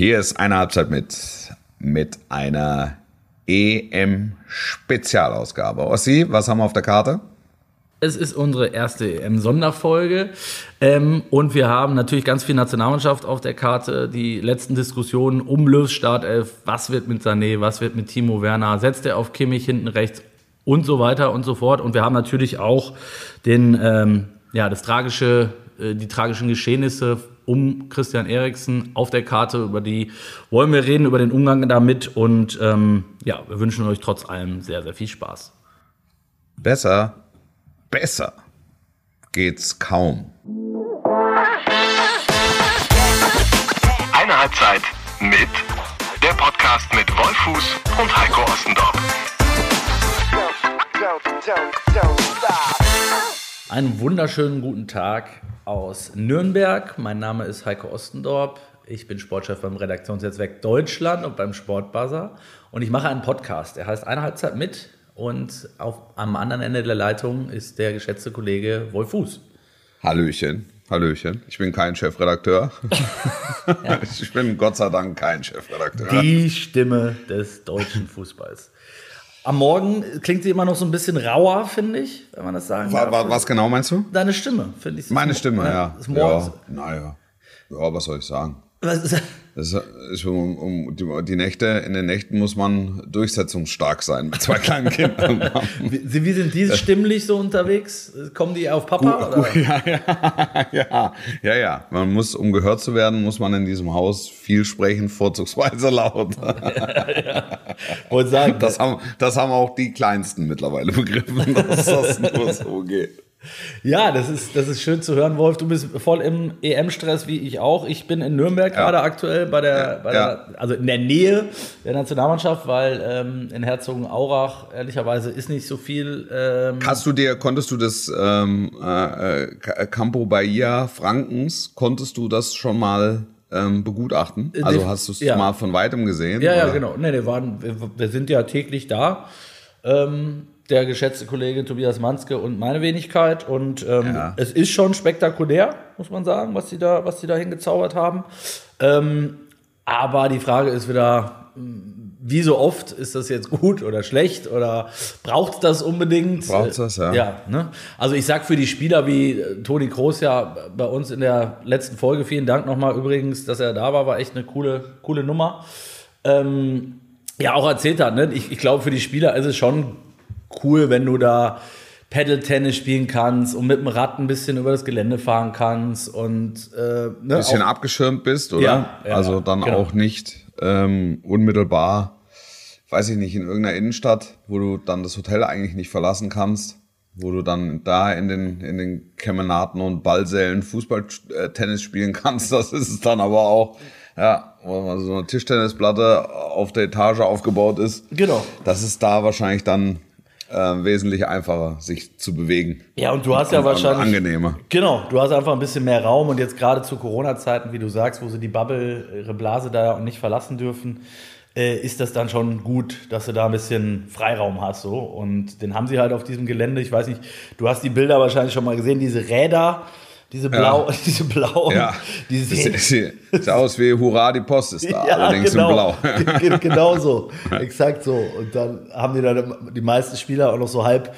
Hier ist eine Halbzeit mit, mit einer EM-Spezialausgabe. Ossi, was haben wir auf der Karte? Es ist unsere erste EM-Sonderfolge ähm, und wir haben natürlich ganz viel Nationalmannschaft auf der Karte. Die letzten Diskussionen um Löws Startelf, was wird mit Sané, was wird mit Timo Werner, setzt er auf Kimmich hinten rechts und so weiter und so fort. Und wir haben natürlich auch den, ähm, ja, das tragische, äh, die tragischen Geschehnisse um Christian Eriksen auf der Karte. Über die wollen wir reden, über den Umgang damit. Und ähm, ja, wir wünschen euch trotz allem sehr, sehr viel Spaß. Besser besser geht's kaum. Eine Halbzeit mit der Podcast mit Wolfuß und Heiko Ostendorf. Einen wunderschönen guten Tag aus Nürnberg. Mein Name ist Heiko Ostendorp. Ich bin Sportchef beim Redaktionsnetzwerk Deutschland und beim Sportbuzzer. Und ich mache einen Podcast. Er heißt Eine Halbzeit mit und auf, am anderen Ende der Leitung ist der geschätzte Kollege Wolf Fuß. Hallöchen, Hallöchen. Ich bin kein Chefredakteur. ja. Ich bin Gott sei Dank kein Chefredakteur. Die Stimme des deutschen Fußballs. Am Morgen klingt sie immer noch so ein bisschen rauer, finde ich, wenn man das sagen darf. Was genau meinst du? Deine Stimme, finde ich. Meine Stimme, ja. ja. ja. Naja. Ja, was soll ich sagen? Was ist das ist um, um die, die, Nächte, in den Nächten muss man durchsetzungsstark sein mit zwei kleinen Kindern. wie, wie, sind die stimmlich so unterwegs? Kommen die auf Papa? Gut, gut, ja, ja, ja, ja, ja. Man muss, um gehört zu werden, muss man in diesem Haus viel sprechen, vorzugsweise laut. ja, ja. Sagen, das, haben, das haben auch die Kleinsten mittlerweile begriffen, dass das nur so geht. Ja, das ist, das ist schön zu hören, Wolf. Du bist voll im EM-Stress wie ich auch. Ich bin in Nürnberg ja. gerade aktuell bei der, bei ja. der, also in der Nähe der Nationalmannschaft, weil ähm, in Herzogenaurach ehrlicherweise ist nicht so viel. Ähm Hast du dir, konntest du das ähm, äh, Campo Bahia Frankens, konntest du das schon mal ähm, begutachten? Äh, also hast du es ja. mal von weitem gesehen? Ja, oder? ja, genau. Nee, wir, waren, wir, wir sind ja täglich da. Ähm, der geschätzte Kollege Tobias Manske und meine Wenigkeit. Und ähm, ja. es ist schon spektakulär, muss man sagen, was sie da, was sie da hingezaubert haben. Ähm, aber die Frage ist wieder, wie so oft ist das jetzt gut oder schlecht oder braucht es das unbedingt? Braucht das, ja. ja ne? Also ich sag für die Spieler wie äh, Toni Kroos ja bei uns in der letzten Folge, vielen Dank nochmal übrigens, dass er da war, war echt eine coole, coole Nummer. Ähm, ja, auch erzählt hat, ne? ich, ich glaube für die Spieler ist es schon cool, wenn du da Pedal-Tennis spielen kannst und mit dem Rad ein bisschen über das Gelände fahren kannst und äh, ne, bisschen abgeschirmt bist, oder? Ja, ja also dann genau. auch nicht ähm, unmittelbar, weiß ich nicht, in irgendeiner Innenstadt, wo du dann das Hotel eigentlich nicht verlassen kannst, wo du dann da in den in den Kemenaten und Ballsälen Fußball, äh, Tennis spielen kannst. Das ist es dann aber auch. Ja, wo so eine Tischtennisplatte auf der Etage aufgebaut ist. Genau. Das ist da wahrscheinlich dann äh, wesentlich einfacher, sich zu bewegen. Ja, und du hast ja wahrscheinlich. Angenehmer. Genau, du hast einfach ein bisschen mehr Raum und jetzt gerade zu Corona-Zeiten, wie du sagst, wo sie die Bubble, ihre Blase da nicht verlassen dürfen, äh, ist das dann schon gut, dass du da ein bisschen Freiraum hast. So. Und den haben sie halt auf diesem Gelände. Ich weiß nicht, du hast die Bilder wahrscheinlich schon mal gesehen, diese Räder diese blau, ja. diese blauen. Ja. Diese sieht, sieht aus wie Hurra, die Post ist da, ja, allerdings genau. in blau. genau so, exakt so. Und dann haben die dann die meisten Spieler auch noch so halb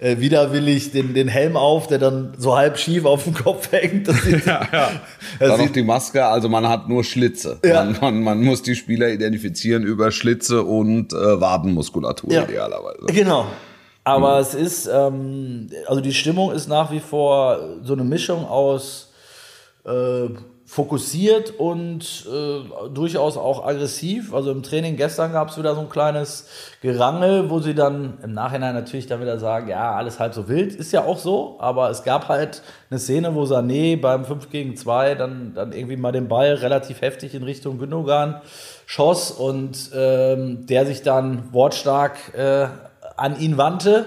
äh, widerwillig den, den Helm auf, der dann so halb schief auf dem Kopf hängt. Das sieht, ja, ja. Dann noch die Maske, also man hat nur Schlitze. Ja. Man, man, man muss die Spieler identifizieren über Schlitze und äh, Wadenmuskulatur idealerweise. Genau. Aber mhm. es ist, ähm, also die Stimmung ist nach wie vor so eine Mischung aus äh, fokussiert und äh, durchaus auch aggressiv. Also im Training gestern gab es wieder so ein kleines Gerangel, wo sie dann im Nachhinein natürlich dann wieder sagen, ja, alles halb so wild. Ist ja auch so, aber es gab halt eine Szene, wo Sané beim 5 gegen 2 dann, dann irgendwie mal den Ball relativ heftig in Richtung Gündogan schoss und ähm, der sich dann wortstark äh, an ihn wandte.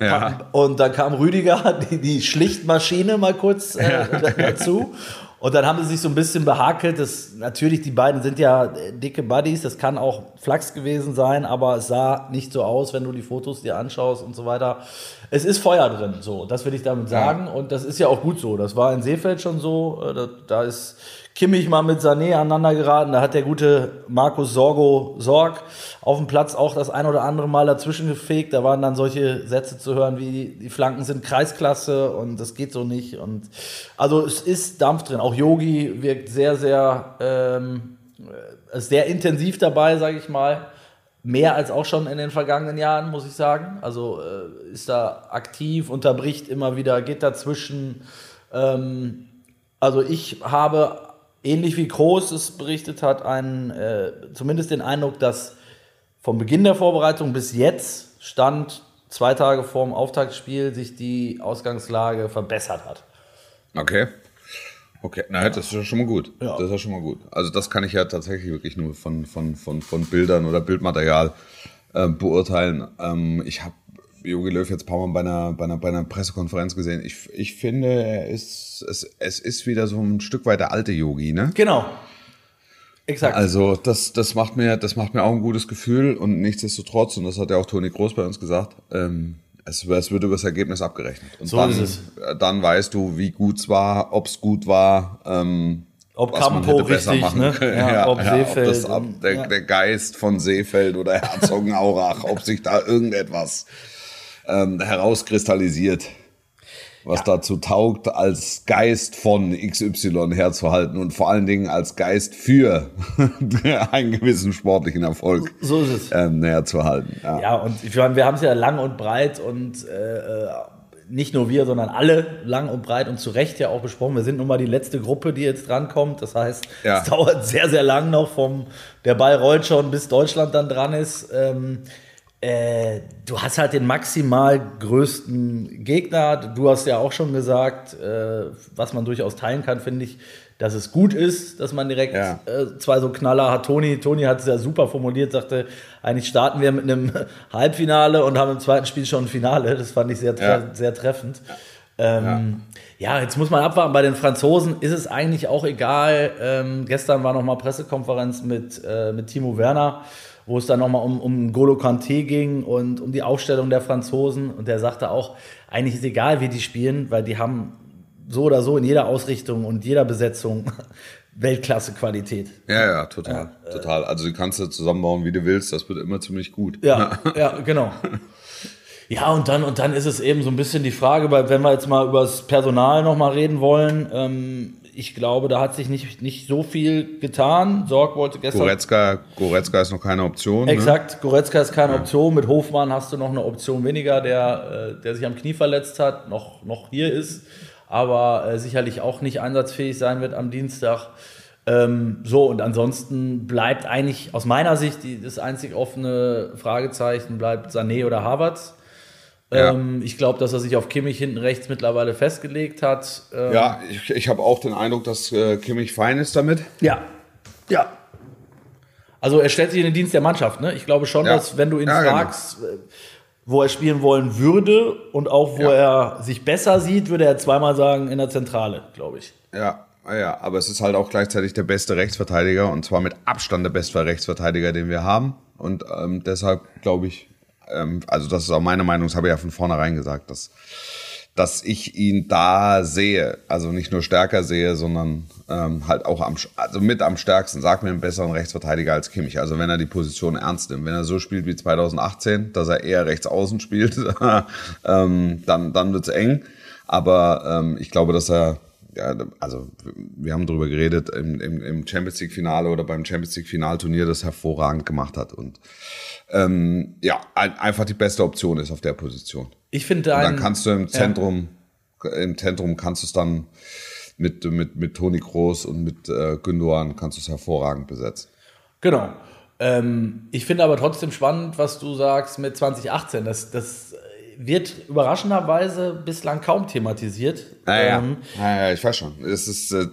Ja. Und dann kam Rüdiger, die, die Schlichtmaschine, mal kurz äh, ja. dazu. Und dann haben sie sich so ein bisschen behakelt. Das, natürlich, die beiden sind ja dicke Buddies. Das kann auch Flachs gewesen sein, aber es sah nicht so aus, wenn du die Fotos dir anschaust und so weiter. Es ist Feuer drin, so. Das will ich damit sagen. Ja. Und das ist ja auch gut so. Das war in Seefeld schon so. Äh, da, da ist Kimmich mal mit Sané aneinander geraten. Da hat der gute Markus Sorgo Sorg auf dem Platz auch das ein oder andere Mal dazwischen gefegt. Da waren dann solche Sätze zu hören wie die Flanken sind Kreisklasse und das geht so nicht. Und also es ist Dampf drin. Auch Yogi wirkt sehr, sehr, ähm, sehr intensiv dabei, sage ich mal. Mehr als auch schon in den vergangenen Jahren, muss ich sagen. Also äh, ist da aktiv, unterbricht immer wieder, geht dazwischen. Ähm, also ich habe, ähnlich wie Groß es berichtet hat, einen, äh, zumindest den Eindruck, dass vom Beginn der Vorbereitung bis jetzt stand zwei Tage vor dem Auftaktspiel sich die Ausgangslage verbessert hat. Okay. Okay, na, das ist ja schon mal gut. Ja. Das ist ja schon mal gut. Also das kann ich ja tatsächlich wirklich nur von, von, von, von Bildern oder Bildmaterial äh, beurteilen. Ähm, ich habe Jogi Löw jetzt ein paar Mal bei einer, bei einer, bei einer Pressekonferenz gesehen. Ich, ich finde, er ist, es, es ist wieder so ein Stück weit der alte Yogi, ne? Genau. Exakt. Also das, das, macht mir, das macht mir auch ein gutes Gefühl und nichtsdestotrotz, und das hat ja auch Toni Groß bei uns gesagt, ähm, es, es wird über das Ergebnis abgerechnet. Und so dann, ist es. Dann weißt du, wie gut es war, ob es gut war. Ähm, ob Campo richtig, ne? Ja, ja, ob ja, Seefeld. Ob das, ob der, ja. der, Geist von Seefeld oder Herzogenaurach, ob sich da irgendetwas ähm, herauskristallisiert was ja. dazu taugt, als Geist von XY herzuhalten und vor allen Dingen als Geist für einen gewissen sportlichen Erfolg so ist es. Ähm, näher zu halten. Ja. ja, und ich meine, wir haben es ja lang und breit und äh, nicht nur wir, sondern alle lang und breit und zu Recht ja auch besprochen. Wir sind nun mal die letzte Gruppe, die jetzt drankommt. Das heißt, ja. es dauert sehr, sehr lang noch vom, der Ball rollt schon, bis Deutschland dann dran ist. Ähm, äh, du hast halt den maximal größten Gegner. Du hast ja auch schon gesagt, äh, was man durchaus teilen kann, finde ich, dass es gut ist, dass man direkt ja. äh, zwei so Knaller hat. Toni, Toni hat es ja super formuliert, sagte, eigentlich starten wir mit einem Halbfinale und haben im zweiten Spiel schon ein Finale. Das fand ich sehr, ja. sehr treffend. Ähm, ja. ja. jetzt muss man abwarten. Bei den Franzosen ist es eigentlich auch egal. Ähm, gestern war noch mal Pressekonferenz mit, äh, mit Timo Werner wo es dann nochmal um, um Golo Kanté ging und um die Aufstellung der Franzosen. Und der sagte auch, eigentlich ist egal, wie die spielen, weil die haben so oder so in jeder Ausrichtung und jeder Besetzung Weltklasse-Qualität. Ja, ja, total, ja, total. Also du kannst du zusammenbauen, wie du willst, das wird immer ziemlich gut. Ja, ja, genau. Ja, und dann, und dann ist es eben so ein bisschen die Frage, weil wenn wir jetzt mal über das Personal nochmal reden wollen, ähm, ich glaube, da hat sich nicht, nicht so viel getan. Sorg wollte gestern. Goretzka, Goretzka ist noch keine Option. Ne? Exakt, ne? Goretzka ist keine ja. Option. Mit Hofmann hast du noch eine Option weniger, der, äh, der sich am Knie verletzt hat, noch, noch hier ist, aber äh, sicherlich auch nicht einsatzfähig sein wird am Dienstag. Ähm, so, und ansonsten bleibt eigentlich aus meiner Sicht die, das einzig offene Fragezeichen bleibt Sané oder Havertz. Ja. Ähm, ich glaube, dass er sich auf Kimmich hinten rechts mittlerweile festgelegt hat. Ähm, ja, ich, ich habe auch den Eindruck, dass äh, Kimmich fein ist damit. Ja, ja. Also er stellt sich in den Dienst der Mannschaft. Ne? Ich glaube schon, ja. dass wenn du ihn ja, genau. fragst, genau. wo er spielen wollen würde und auch wo er sich besser sieht, würde er zweimal sagen in der Zentrale, glaube ich. Ja, ja, aber es ist halt auch gleichzeitig der beste Rechtsverteidiger und zwar mit Abstand der beste Rechtsverteidiger, den wir haben. Und ähm, deshalb glaube ich, ähm, also das ist auch meine Meinung, das habe ich ja von vornherein gesagt, dass, dass ich ihn da sehe, also nicht nur stärker sehe, sondern ähm, halt auch am, also mit am stärksten, sag mir einen besseren Rechtsverteidiger als Kimmich. Also wenn er die Position ernst nimmt, wenn er so spielt wie 2018, dass er eher rechts außen spielt, ähm, dann, dann wird's eng. Aber ähm, ich glaube, dass er ja, also wir haben darüber geredet, im, im, im Champions League Finale oder beim Champions League Finalturnier das hervorragend gemacht hat und ähm, ja, ein, einfach die beste Option ist auf der Position. Ich finde dann kannst du im Zentrum, ja. im Zentrum kannst du es dann mit, mit, mit Toni Kroos und mit äh, Gündogan kannst du es hervorragend besetzen. Genau. Ähm, ich finde aber trotzdem spannend, was du sagst mit 2018. Das, das wird überraschenderweise bislang kaum thematisiert. Ja, ja. Ähm, ja, ja ich weiß schon. Es ist, äh,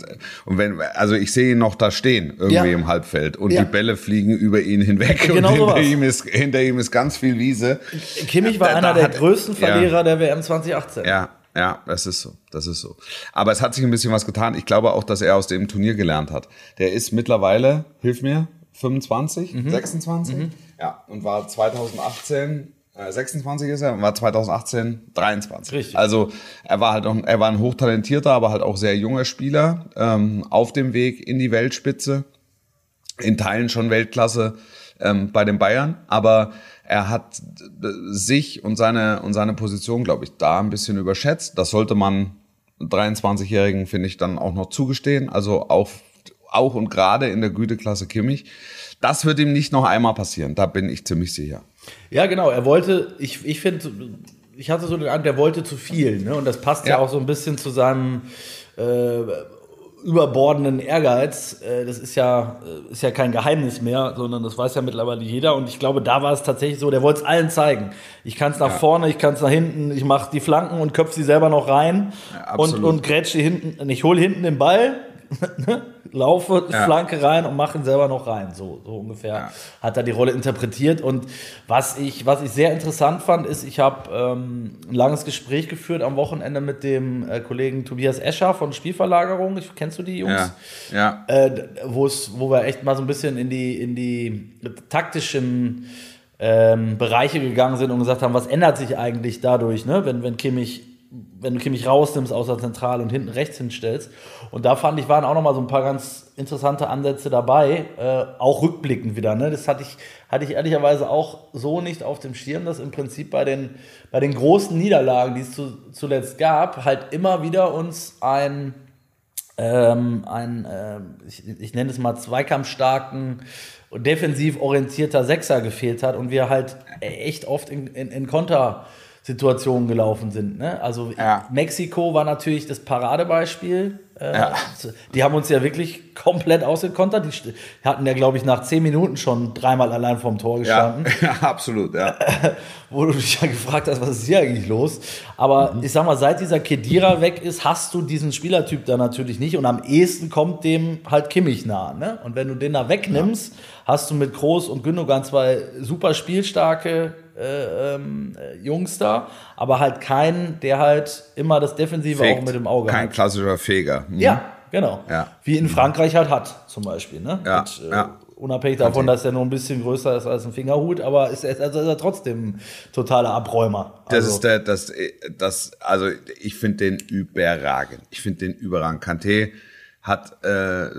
und wenn, also ich sehe ihn noch da stehen, irgendwie ja. im Halbfeld. Und ja. die Bälle fliegen über ihn hinweg. Genau und hinter ihm, ist, hinter ihm ist ganz viel Wiese. Kimmich war da, einer da der hat, größten Verlierer der WM 2018. Ja, ja, das ist so. Das ist so. Aber es hat sich ein bisschen was getan. Ich glaube auch, dass er aus dem Turnier gelernt hat. Der ist mittlerweile, hilf mir, 25, mhm. 26? Mhm. Ja, und war 2018 26 ist er, war 2018 23. Richtig. Also er war halt auch, er war ein hochtalentierter, aber halt auch sehr junger Spieler ähm, auf dem Weg in die Weltspitze. In Teilen schon Weltklasse ähm, bei den Bayern, aber er hat sich und seine und seine Position, glaube ich, da ein bisschen überschätzt. Das sollte man 23-Jährigen finde ich dann auch noch zugestehen. Also auch auch und gerade in der Güteklasse Kimmich. Das wird ihm nicht noch einmal passieren. Da bin ich ziemlich sicher. Ja, genau. Er wollte, ich, ich finde, ich hatte so den Eindruck, der wollte zu viel. Ne? Und das passt ja. ja auch so ein bisschen zu seinem äh, überbordenden Ehrgeiz. Äh, das ist ja, äh, ist ja kein Geheimnis mehr, sondern das weiß ja mittlerweile jeder. Und ich glaube, da war es tatsächlich so, der wollte es allen zeigen. Ich kann es nach ja. vorne, ich kann es nach hinten, ich mache die Flanken und köpfe sie selber noch rein ja, und, und grätsche hinten, ich hole hinten den Ball? laufe ja. Flanke rein und mache ihn selber noch rein. So, so ungefähr ja. hat er die Rolle interpretiert. Und was ich, was ich sehr interessant fand, ist, ich habe ähm, ein langes Gespräch geführt am Wochenende mit dem äh, Kollegen Tobias Escher von Spielverlagerung. Ich, kennst du die Jungs? Ja. ja. Äh, wo wir echt mal so ein bisschen in die, in die taktischen ähm, Bereiche gegangen sind und gesagt haben, was ändert sich eigentlich dadurch, ne? wenn, wenn Kimmich wenn du Kimmich rausnimmst aus der Zentrale und hinten rechts hinstellst. Und da fand ich, waren auch noch mal so ein paar ganz interessante Ansätze dabei, äh, auch rückblickend wieder. Ne? Das hatte ich, hatte ich ehrlicherweise auch so nicht auf dem Schirm, dass im Prinzip bei den, bei den großen Niederlagen, die es zu, zuletzt gab, halt immer wieder uns ein, ähm, ein äh, ich, ich nenne es mal zweikampfstarken, defensiv orientierter Sechser gefehlt hat und wir halt echt oft in, in, in Konter Situationen gelaufen sind. Ne? Also ja. Mexiko war natürlich das Paradebeispiel. Äh, ja. Die haben uns ja wirklich komplett ausgekontert. Die hatten ja, glaube ich, nach zehn Minuten schon dreimal allein vorm Tor gestanden. Ja, ja absolut, ja. Wo du dich ja gefragt hast, was ist hier eigentlich los? Aber mhm. ich sag mal, seit dieser Kedira weg ist, hast du diesen Spielertyp da natürlich nicht. Und am ehesten kommt dem halt Kimmich nah. Ne? Und wenn du den da wegnimmst, hast du mit Groß und Gündogan zwei super spielstarke äh, ähm, Jungs da, aber halt keinen, der halt immer das Defensive Fegt. auch mit dem Auge Kein hat. Kein klassischer Feger. Mhm. Ja, genau. Ja. Wie in Frankreich halt hat, zum Beispiel. Ne? Ja, mit, äh, ja. Unabhängig davon, dass er nur ein bisschen größer ist als ein Fingerhut, aber ist, er, also ist er trotzdem totaler Abräumer. Also. Das ist der, das, das, also ich finde den überragend. Ich finde den überragend. Kanté hat äh,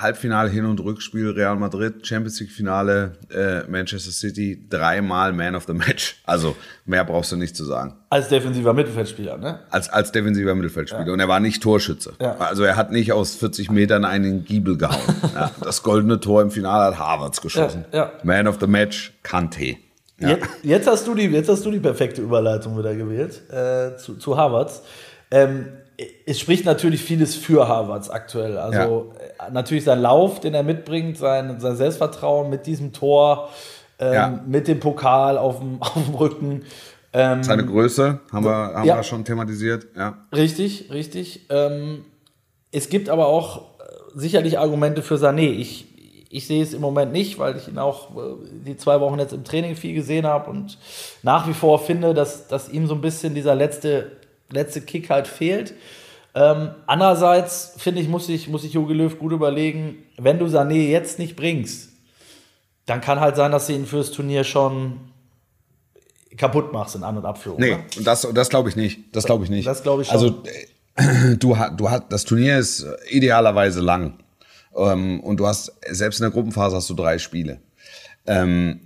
Halbfinale, Hin- und Rückspiel, Real Madrid, Champions League-Finale, äh, Manchester City, dreimal Man of the Match. Also mehr brauchst du nicht zu sagen. Als defensiver Mittelfeldspieler, ne? Als, als defensiver Mittelfeldspieler. Ja. Und er war nicht Torschütze. Ja. Also er hat nicht aus 40 Metern einen Giebel gehauen. ja, das goldene Tor im Finale hat Harvards geschossen. Man of the Match, Kante. Jetzt, jetzt, hast du die, jetzt hast du die perfekte Überleitung wieder gewählt äh, zu, zu Harvards. Ähm, es spricht natürlich vieles für Harvards aktuell. Also ja. Natürlich sein Lauf, den er mitbringt, sein, sein Selbstvertrauen mit diesem Tor, ähm, ja. mit dem Pokal auf dem, auf dem Rücken. Ähm, Seine Größe haben wir, haben ja. wir schon thematisiert. Ja. Richtig, richtig. Ähm, es gibt aber auch äh, sicherlich Argumente für Sané. Ich, ich sehe es im Moment nicht, weil ich ihn auch äh, die zwei Wochen jetzt im Training viel gesehen habe und nach wie vor finde, dass, dass ihm so ein bisschen dieser letzte letzte Kick halt fehlt. Ähm, andererseits, finde ich, muss ich, muss ich Jogi Löw gut überlegen, wenn du Sané jetzt nicht bringst, dann kann halt sein, dass du ihn fürs Turnier schon kaputt machst in An- und Abführung. Nee, und das, das glaube ich nicht. Das glaube ich nicht. Das glaube ich schon. Also, äh, du, du hast, das Turnier ist idealerweise lang. Ähm, und du hast, selbst in der Gruppenphase hast du drei Spiele. Ähm,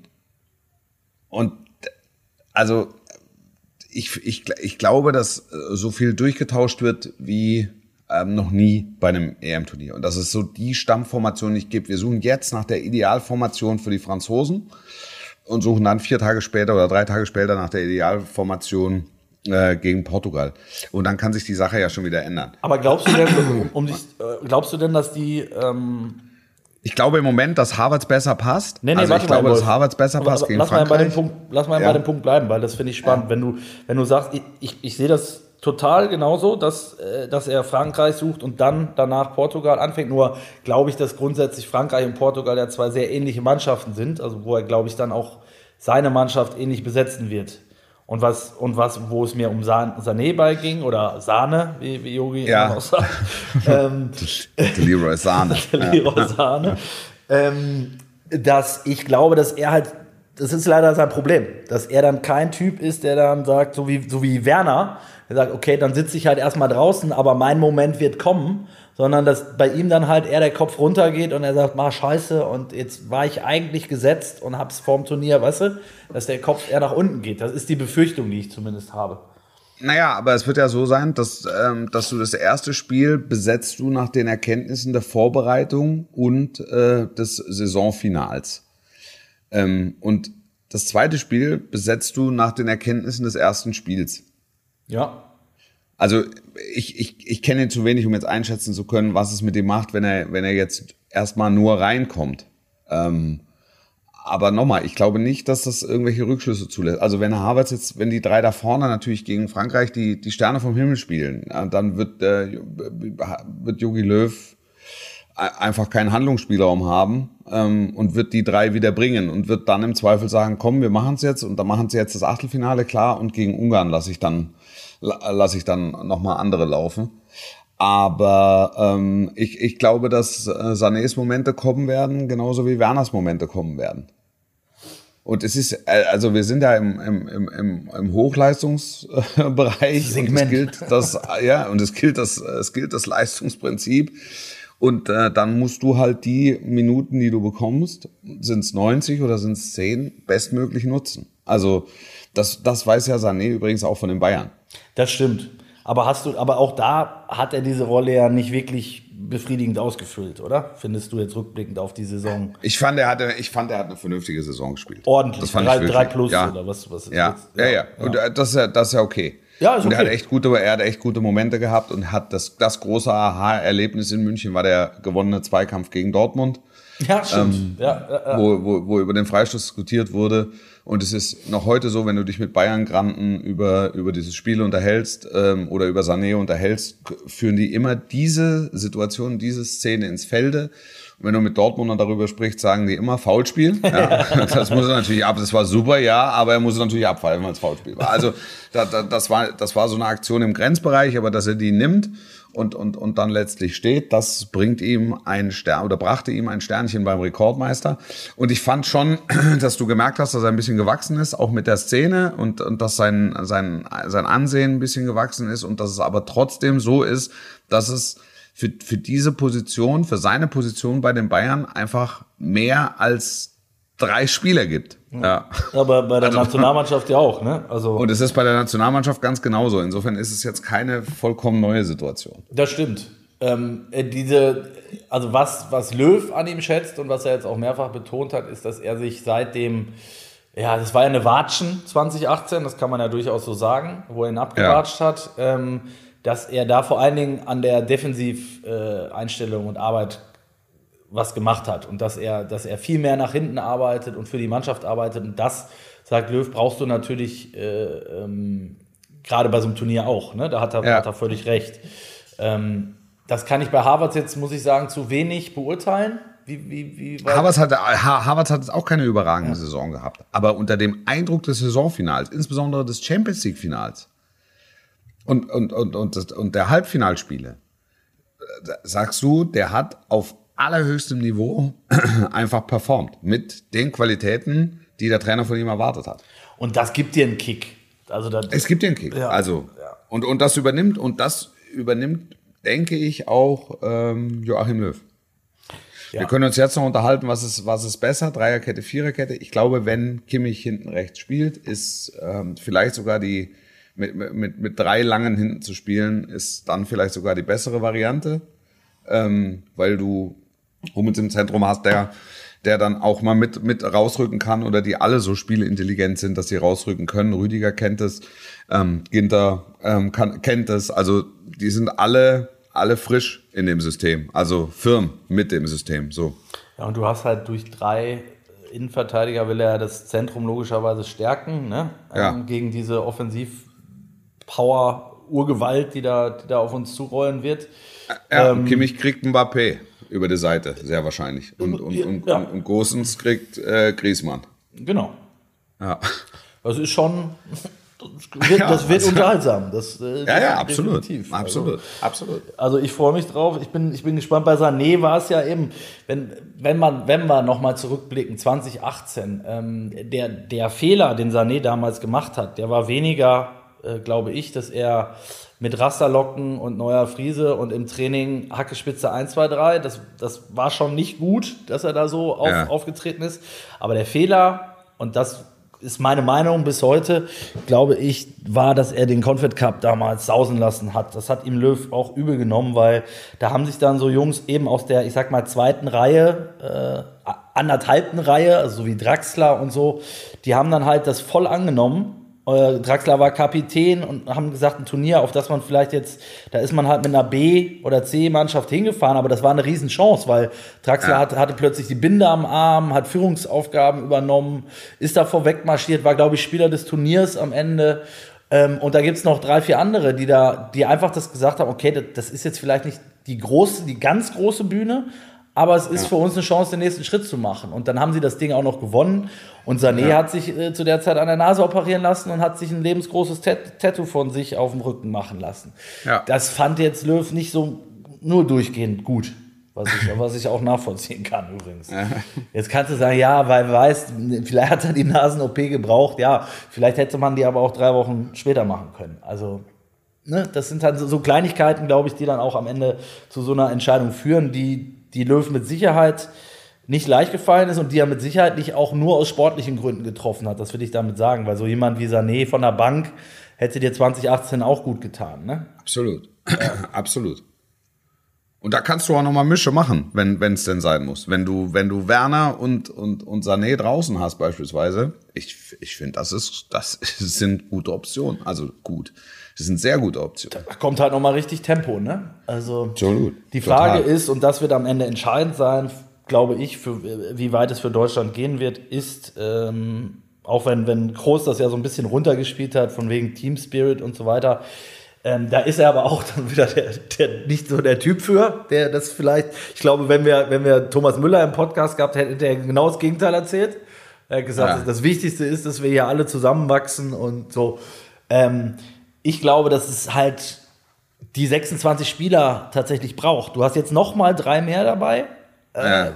und also ich, ich, ich glaube, dass äh, so viel durchgetauscht wird wie ähm, noch nie bei einem EM-Turnier. Und dass es so die Stammformation nicht gibt. Wir suchen jetzt nach der Idealformation für die Franzosen und suchen dann vier Tage später oder drei Tage später nach der Idealformation äh, gegen Portugal. Und dann kann sich die Sache ja schon wieder ändern. Aber glaubst du denn, um, um dich, äh, glaubst du denn, dass die ähm ich glaube im Moment, dass Harvards besser passt. Nee, nee, also ich glaube, mal, dass Harvards besser passt gegen lass Frankreich. Mal bei dem Punkt, lass mal ja. bei dem Punkt bleiben, weil das finde ich spannend. Ja. Wenn, du, wenn du sagst, ich, ich, ich sehe das total genauso, dass, äh, dass er Frankreich sucht und dann danach Portugal anfängt. Nur glaube ich, dass grundsätzlich Frankreich und Portugal ja zwei sehr ähnliche Mannschaften sind, also wo er, glaube ich, dann auch seine Mannschaft ähnlich besetzen wird. Und was, und was, wo es mir um Sané bei ging, oder Sahne, wie, wie Yogi ja. auch sagt. ähm, Leroy Sahne. Leroy Sahne. Ähm, dass ich glaube, dass er halt das ist leider sein Problem, dass er dann kein Typ ist, der dann sagt, so wie, so wie Werner, der sagt, okay, dann sitze ich halt erstmal draußen, aber mein Moment wird kommen, sondern dass bei ihm dann halt eher der Kopf runtergeht und er sagt, mach scheiße und jetzt war ich eigentlich gesetzt und hab's vorm Turnier, weißt du, dass der Kopf eher nach unten geht. Das ist die Befürchtung, die ich zumindest habe. Naja, aber es wird ja so sein, dass, ähm, dass du das erste Spiel besetzt du nach den Erkenntnissen der Vorbereitung und äh, des Saisonfinals. Ähm, und das zweite Spiel besetzt du nach den Erkenntnissen des ersten Spiels. Ja. Also ich, ich, ich kenne ihn zu wenig, um jetzt einschätzen zu können, was es mit ihm macht, wenn er, wenn er jetzt erstmal nur reinkommt. Ähm, aber nochmal, ich glaube nicht, dass das irgendwelche Rückschlüsse zulässt. Also wenn Havertz jetzt, wenn die drei da vorne natürlich gegen Frankreich die, die Sterne vom Himmel spielen, dann wird, äh, wird Jogi Löw einfach keinen Handlungsspielraum haben ähm, und wird die drei wieder bringen und wird dann im Zweifel sagen, komm, wir machen es jetzt und dann machen sie jetzt das Achtelfinale klar und gegen Ungarn lasse ich dann lasse ich dann nochmal andere laufen. Aber ähm, ich, ich glaube, dass äh, Sanés Momente kommen werden, genauso wie Werners Momente kommen werden. Und es ist, äh, also wir sind ja im, im, im, im Hochleistungsbereich. Segment. Und es gilt das, ja, und es gilt das, es gilt das Leistungsprinzip. Und äh, dann musst du halt die Minuten, die du bekommst, sind es 90 oder sind es 10, bestmöglich nutzen. Also das, das weiß ja Sané übrigens auch von den Bayern. Das stimmt. Aber hast du, aber auch da hat er diese Rolle ja nicht wirklich befriedigend ausgefüllt, oder? Findest du jetzt rückblickend auf die Saison? Ich fand, er hatte, ich fand, er hat eine vernünftige Saison gespielt. Ordentlich. Das fand drei, ich drei plus ja. oder was? was ist Ja, jetzt? ja, ja. Und das ist ja, das ist ja okay. Ja, ist Und er okay. hat echt gute, er hat echt gute Momente gehabt und hat das, das große Aha-Erlebnis in München war der gewonnene Zweikampf gegen Dortmund. Ja, stimmt. Ähm, ja, ja, ja. wo, wo, wo über den Freistoß diskutiert wurde. Und es ist noch heute so, wenn du dich mit Bayern-Granten über, über dieses Spiel unterhältst ähm, oder über Sané unterhältst, führen die immer diese Situation, diese Szene ins Felde. Und wenn du mit Dortmundern darüber sprichst, sagen die immer Foulspiel. Ja, das muss er natürlich ab. Das war super, ja, aber er muss es natürlich abfallen, weil es Foulspiel war. Also da, da, das, war, das war so eine Aktion im Grenzbereich, aber dass er die nimmt und, und, und dann letztlich steht, das bringt ihm ein Stern oder brachte ihm ein Sternchen beim Rekordmeister. Und ich fand schon, dass du gemerkt hast, dass er ein bisschen gewachsen ist, auch mit der Szene und, und dass sein, sein, sein Ansehen ein bisschen gewachsen ist und dass es aber trotzdem so ist, dass es für, für diese Position, für seine Position bei den Bayern einfach mehr als drei Spieler gibt. Ja. Aber bei der Nationalmannschaft ja auch, ne? Also Und es ist bei der Nationalmannschaft ganz genauso. Insofern ist es jetzt keine vollkommen neue Situation. Das stimmt. Ähm, äh, diese, also was, was Löw an ihm schätzt und was er jetzt auch mehrfach betont hat, ist, dass er sich seit dem, ja, das war ja eine Watschen 2018, das kann man ja durchaus so sagen, wo er ihn abgewatscht hat, ähm, dass er da vor allen Dingen an der Defensiveinstellung und Arbeit was gemacht hat und dass er, dass er viel mehr nach hinten arbeitet und für die Mannschaft arbeitet. Und das, sagt Löw, brauchst du natürlich äh, ähm, gerade bei so einem Turnier auch. Ne? Da hat er, Ja. hat er völlig recht. Ähm, das kann ich bei Harvard jetzt, muss ich sagen, zu wenig beurteilen. Wie, wie, wie Havertz hat, Ha- Havertz hat jetzt auch keine überragende Saison gehabt. Aber unter dem Eindruck des Saisonfinals, insbesondere des Champions League Finals und, und, und, und, das, und der Halbfinalspiele, äh, sagst du, der hat auf allerhöchstem Niveau einfach performt. Mit den Qualitäten, die der Trainer von ihm erwartet hat. Und das gibt dir einen Kick. Also das, Es gibt den Kick. Ja. Also, und, und das übernimmt, und das übernimmt, denke ich, auch ähm, Joachim Löw. Ja. Wir können uns jetzt noch unterhalten, was ist, was ist besser, Dreierkette, Viererkette. Ich glaube, wenn Kimmich hinten rechts spielt, ist ähm, vielleicht sogar die, mit, mit, mit drei langen hinten zu spielen, ist dann vielleicht sogar die bessere Variante, ähm, weil du Hummels im Zentrum hast, der, der dann auch mal mit, mit rausrücken kann oder die alle so spielintelligent sind, dass sie rausrücken können. Rüdiger kennt es, ähm, Ginter ähm, kann, kennt es. Also die sind alle, alle frisch in dem System, also firm mit dem System. So. Ja, und du hast halt durch drei Innenverteidiger will er das Zentrum logischerweise stärken, ne? Ja. Ähm, gegen diese Offensiv-Power-Urgewalt, die da, die da auf uns zurollen wird. Ja, Ähm, Kimmich kriegt Mbappé über die Seite, sehr wahrscheinlich. Und, und, und, Ja. und, und Gosens kriegt äh, Griezmann. Genau. Ja. Das ist schon, das wird, das wird unterhaltsam. Das, äh, ja, ja, absolut. Absolut, also, absolut. Also ich freue mich drauf. Ich bin, ich bin gespannt. Bei Sané war es ja eben, wenn, wenn, man, wenn wir nochmal zurückblicken, 2018, ähm, der, der Fehler, den Sané damals gemacht hat, der war weniger, äh, glaube ich, dass er mit Rasterlocken und neuer Friese und im Training Hackespitze 1, 2, 3. Das, das war schon nicht gut, dass er da so auf, ja. aufgetreten ist. Aber der Fehler, und das ist meine Meinung bis heute, glaube ich, war, dass er den Confed Cup damals sausen lassen hat. Das hat ihm Löw auch übel genommen, weil da haben sich dann so Jungs eben aus der, ich sag mal, zweiten Reihe, äh, anderthalbten Reihe, also so wie Draxler und so, die haben dann halt das voll angenommen Draxler war Kapitän und haben gesagt, ein Turnier, auf das man vielleicht jetzt, da ist man halt mit einer B- oder C-Mannschaft hingefahren, aber das war eine Riesenchance, weil Draxler ja. hatte, hatte plötzlich die Binde am Arm, hat Führungsaufgaben übernommen, ist da vorweg marschiert, war, glaube ich, Spieler des Turniers am Ende. Ähm, und da gibt es noch drei, vier andere, die da, die einfach das gesagt haben, okay, das, das ist jetzt vielleicht nicht die große, die ganz große Bühne, aber es ist ja. für uns eine Chance, den nächsten Schritt zu machen. Und dann haben sie das Ding auch noch gewonnen. Und Sané ja. hat sich äh, zu der Zeit an der Nase operieren lassen und hat sich ein lebensgroßes Tat Tattoo von sich auf dem Rücken machen lassen. Ja. Das fand jetzt Löw nicht so nur durchgehend gut. Was ich, was ich auch nachvollziehen kann übrigens. Jetzt kannst du sagen, ja, weil du weißt, vielleicht hat er die Nasen-OP gebraucht. Ja, vielleicht hätte man die aber auch drei Wochen später machen können. Also, ne, das sind halt so Kleinigkeiten, glaube ich, die dann auch am Ende zu so einer Entscheidung führen, die die Löw mit Sicherheit nicht leicht gefallen ist und die er mit Sicherheit nicht auch nur aus sportlichen Gründen getroffen hat. Das will ich damit sagen, weil so jemand wie Sané von der Bank hätte dir 2018 auch gut getan. Ne? Absolut, absolut. Und da kannst du auch nochmal Mische machen, wenn es denn sein muss. Wenn du, wenn du Werner und, und, und Sané draußen hast beispielsweise, ich, ich finde, das, ist, das sind gute Optionen. Also gut. Das sind sehr gute Optionen. Da kommt halt nochmal richtig Tempo, ne? Also Absolut. die Frage Total. ist, und das wird am Ende entscheidend sein, glaube ich, für wie weit es für Deutschland gehen wird, ist, ähm, auch wenn, wenn Groß das ja so ein bisschen runtergespielt hat, von wegen Team Spirit und so weiter, ähm, da ist er aber auch dann wieder der, der, nicht so der Typ für, der das vielleicht, ich glaube, wenn wir, wenn wir Thomas Müller im Podcast gehabt hätten, hätte er genau das Gegenteil erzählt. Er hat gesagt, ja. das Wichtigste ist, dass wir hier alle zusammenwachsen und so. Ähm, ich glaube, dass es halt die 26 Spieler tatsächlich braucht. Du hast jetzt noch mal drei mehr dabei. Äh, ja.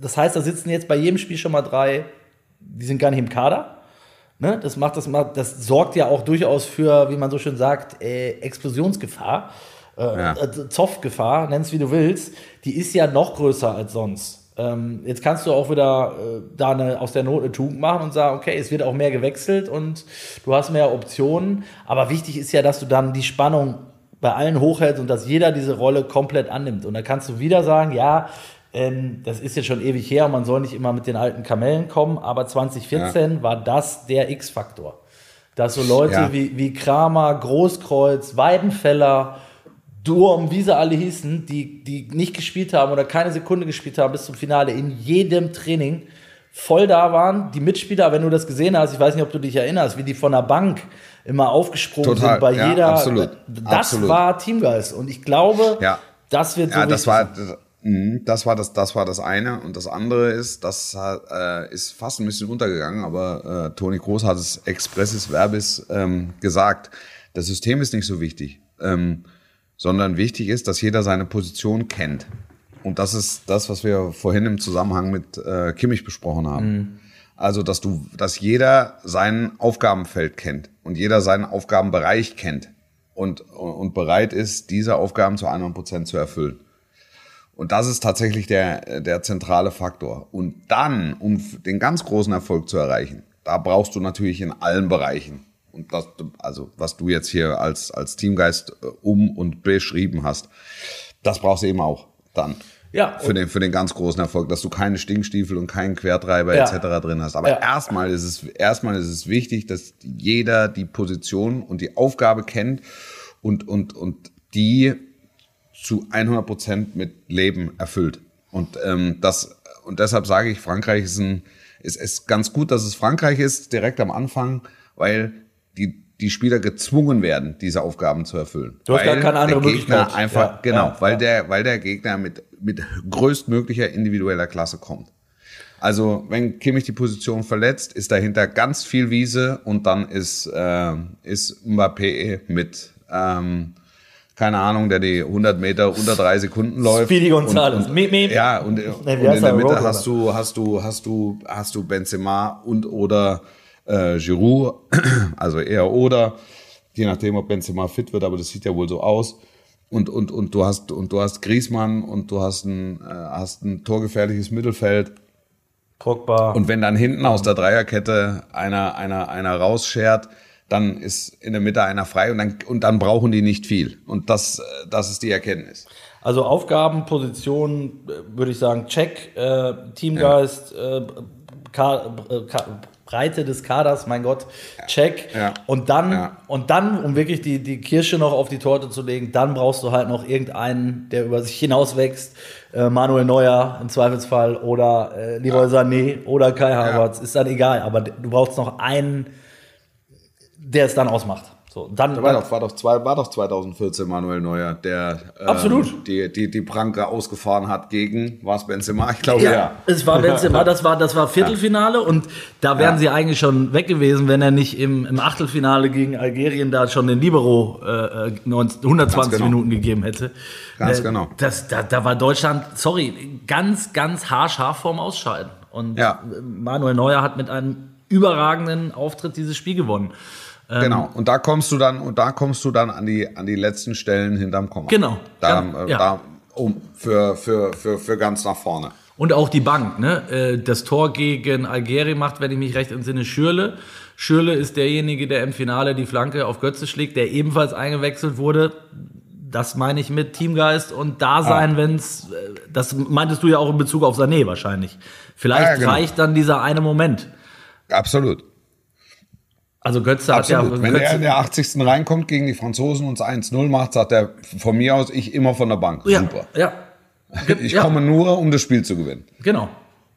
Das heißt, da sitzen jetzt bei jedem Spiel schon mal drei, die sind gar nicht im Kader. Ne? Das macht das, das sorgt ja auch durchaus für, wie man so schön sagt, äh, Explosionsgefahr, äh, ja. äh, Zoffgefahr, nenn es wie du willst. Die ist ja noch größer als sonst. Ähm, jetzt kannst du auch wieder äh, da eine, aus der Not eine Tugend machen und sagen, okay, es wird auch mehr gewechselt und du hast mehr Optionen. Aber wichtig ist ja, dass du dann die Spannung bei allen hochhältst und dass jeder diese Rolle komplett annimmt. Und dann kannst du wieder sagen, ja, ähm, das ist jetzt schon ewig her, man soll nicht immer mit den alten Kamellen kommen, aber 2014 ja. war das der X-Faktor. Dass so Leute ja. wie, wie Kramer, Großkreuz, Weidenfeller, Durm, wie sie alle hießen, die, die nicht gespielt haben oder keine Sekunde gespielt haben bis zum Finale, in jedem Training voll da waren. Die Mitspieler, wenn du das gesehen hast, ich weiß nicht, ob du dich erinnerst, wie die von der Bank immer aufgesprungen Total, sind bei ja, jeder. Absolut. Das absolut. war Teamgeist. Und ich glaube, ja. das wird so. Ja, das war, mhm, das war das, das war das eine. Und das andere ist, das äh, ist fast ein bisschen untergegangen, aber äh, Toni Groß hat es expressis verbis ähm, gesagt. Das System ist nicht so wichtig. Ähm, sondern wichtig ist, dass jeder seine Position kennt. Und das ist das, was wir vorhin im Zusammenhang mit äh, Kimmich besprochen haben. Mhm. Also, dass du, dass jeder sein Aufgabenfeld kennt und jeder seinen Aufgabenbereich kennt und, und bereit ist, diese Aufgaben zu 100 Prozent zu erfüllen. Und das ist tatsächlich der, der zentrale Faktor. Und dann, um den ganz großen Erfolg zu erreichen, da brauchst du natürlich in allen Bereichen und das, also was du jetzt hier als, als Teamgeist äh, um und beschrieben hast, das brauchst du eben auch dann. Ja. Für den, für den ganz großen Erfolg, dass du keine Stinkstiefel und keinen Quertreiber ja. etc. drin hast. Aber ja. erstmal ist es, erstmal ist es wichtig, dass jeder die Position und die Aufgabe kennt und, und, und die zu 100 Prozent mit Leben erfüllt. Und, ähm, das, und deshalb sage ich, Frankreich ist ein, ist, ist ganz gut, dass es Frankreich ist, direkt am Anfang, weil die, die Spieler gezwungen werden, diese Aufgaben zu erfüllen. Du hast gar keine andere der Gegner Möglichkeit. einfach, ja, genau, ja, weil ja. der, weil der Gegner mit, mit größtmöglicher individueller Klasse kommt. Also, wenn Kimmich die Position verletzt, ist dahinter ganz viel Wiese und dann ist, äh, ist Mbappé mit, ähm, keine Ahnung, der die 100 Meter unter drei Sekunden läuft. Speedy Gonzales. Und, und, ja, und, und in der Mitte hast du, hast du, hast du, hast du Benzema und oder äh, Giroud, also eher oder, je nachdem, ob Benzema fit wird, aber das sieht ja wohl so aus. Und, und, und du hast, und du hast Griezmann und du hast ein, äh, hast ein torgefährliches Mittelfeld. Pogba. Und wenn dann hinten aus der Dreierkette einer, einer, einer rausschert, dann ist in der Mitte einer frei und dann, und dann brauchen die nicht viel. Und das, das ist die Erkenntnis. Also Aufgaben, Position, äh, würde ich sagen, check, äh, Teamgeist, ja. äh, Ka äh, Ka Breite des Kaders, mein Gott, check. Ja. Und dann, ja. und dann, um wirklich die, die Kirsche noch auf die Torte zu legen, dann brauchst du halt noch irgendeinen, der über sich hinauswächst. Äh, Manuel Neuer im Zweifelsfall oder äh, Leroy ja. Sané oder Kai Havertz, ist dann egal. Aber du brauchst noch einen, der es dann ausmacht. So, dann, war, doch, war, doch zwei, war doch 2014 Manuel Neuer, der ähm, die, die, die Pranke ausgefahren hat gegen, war es Benzema? Ich glaube ja, ja. Es war Benzema, das war, das war Viertelfinale ja. und da wären ja. sie eigentlich schon weg gewesen, wenn er nicht im, im Achtelfinale gegen Algerien da schon den Libero äh, 120 genau. Minuten gegeben hätte. Ganz äh, genau. Das, da, da war Deutschland, sorry, ganz, ganz haarscharf vorm Ausscheiden. Und Manuel Neuer hat mit einem überragenden Auftritt dieses Spiel gewonnen. Ähm, genau. Und da kommst du dann, und da kommst du dann an die, an die letzten Stellen hinterm Komma. Genau. Da, ja, äh, da um, für, für, für, für ganz nach vorne. Und auch die Bank, ne? Äh, das Tor gegen Algerien macht, wenn ich mich recht entsinne, Schürle. Schürle ist derjenige, der im Finale die Flanke auf Götze schlägt, der ebenfalls eingewechselt wurde. Das meine ich mit Teamgeist und Dasein, ah. wenn's, äh, das meintest du ja auch in Bezug auf Sané wahrscheinlich. Vielleicht ja, genau. reicht dann dieser eine Moment. Absolut. Also Götze Absolut. hat ja. Wenn Götze er in der 80. reinkommt gegen die Franzosen und es 1-0 macht, sagt er von mir aus, ich immer von der Bank. Ja, Super. Ja. Ich ja. komme nur, um das Spiel zu gewinnen. Genau.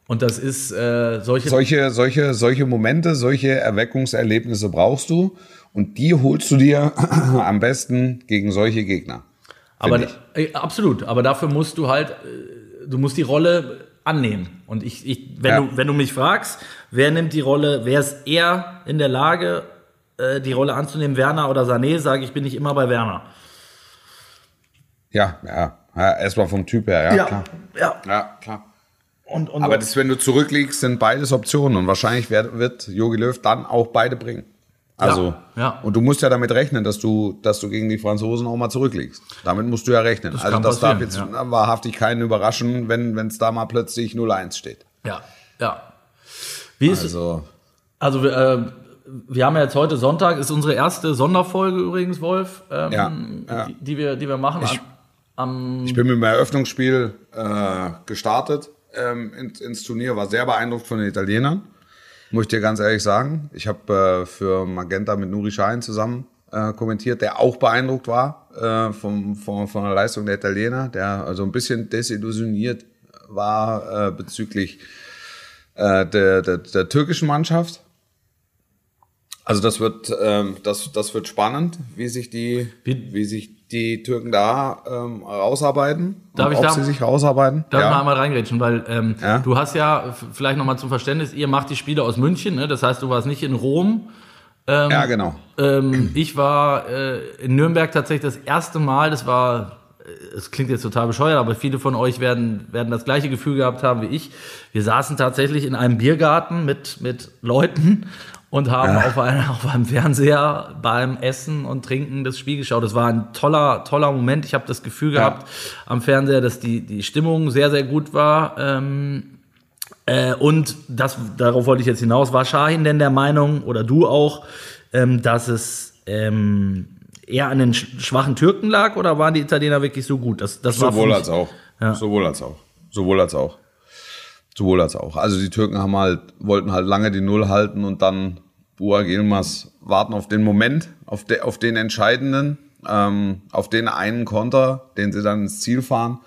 Und das ist äh, solche. Solche, solche, solche Momente, solche Erweckungserlebnisse brauchst du und die holst du dir am besten gegen solche Gegner. Aber äh, absolut. Aber dafür musst du halt, äh, du musst die Rolle annehmen. Und ich, ich wenn, ja. du, wenn du mich fragst, wer nimmt die Rolle, wer ist eher in der Lage, äh, die Rolle anzunehmen, Werner oder Sané, sage ich, bin ich immer bei Werner. Ja, ja. ja Erstmal vom Typ her, ja, ja klar. Ja, ja klar. Und, und Aber das, wenn du zurückliegst, sind beides Optionen und wahrscheinlich wird Jogi Löw dann auch beide bringen. Also, ja, ja. und du musst ja damit rechnen, dass du, dass du gegen die Franzosen auch mal zurückliegst. Damit musst du ja rechnen. Das also, das darf jetzt ja. wahrhaftig keinen überraschen, wenn es da mal plötzlich 0-1 steht. Ja, ja. Wie ist also, also äh, wir haben ja jetzt heute Sonntag, ist unsere erste Sonderfolge übrigens, Wolf, ähm, ja, ja. Die, die, wir, die wir machen. Ich, am, ich bin mit dem Eröffnungsspiel äh, gestartet ähm, ins, ins Turnier, war sehr beeindruckt von den Italienern. Muss ich dir ganz ehrlich sagen. Ich habe äh, für Magenta mit Nuri Schein zusammen äh, kommentiert, der auch beeindruckt war äh, vom, vom, von der Leistung der Italiener, der also ein bisschen desillusioniert war äh, bezüglich äh, der, der, der türkischen Mannschaft. Also das wird, ähm, das, das wird spannend, wie sich die, wie, wie sich die Türken da ähm, rausarbeiten. Darf ich ob da, sie sich rausarbeiten? Darf ja. ich mal einmal reingrätschen, weil ähm, ja. du hast ja, vielleicht nochmal zum Verständnis, ihr macht die Spiele aus München, ne? das heißt, du warst nicht in Rom. Ähm, ja, genau. Ähm, ich war äh, in Nürnberg tatsächlich das erste Mal, das war, äh, es klingt jetzt total bescheuert, aber viele von euch werden, werden das gleiche Gefühl gehabt haben wie ich. Wir saßen tatsächlich in einem Biergarten mit, mit Leuten und haben ja. auf, einem, auf einem Fernseher beim Essen und Trinken das Spiel geschaut. Das war ein toller, toller Moment. Ich habe das Gefühl gehabt ja. am Fernseher, dass die, die Stimmung sehr, sehr gut war. Ähm, äh, und das, darauf wollte ich jetzt hinaus. War Shahin denn der Meinung, oder du auch, ähm, dass es ähm, eher an den schwachen Türken lag oder waren die Italiener wirklich so gut? Das, das Sowohl als auch. Ja. Sowohl als auch. Sowohl als auch. Sowohl als auch. Also die Türken haben halt, wollten halt lange die Null halten und dann Burak Yilmaz warten auf den Moment, auf, de, auf den entscheidenden, ähm, auf den einen Konter, den sie dann ins Ziel fahren.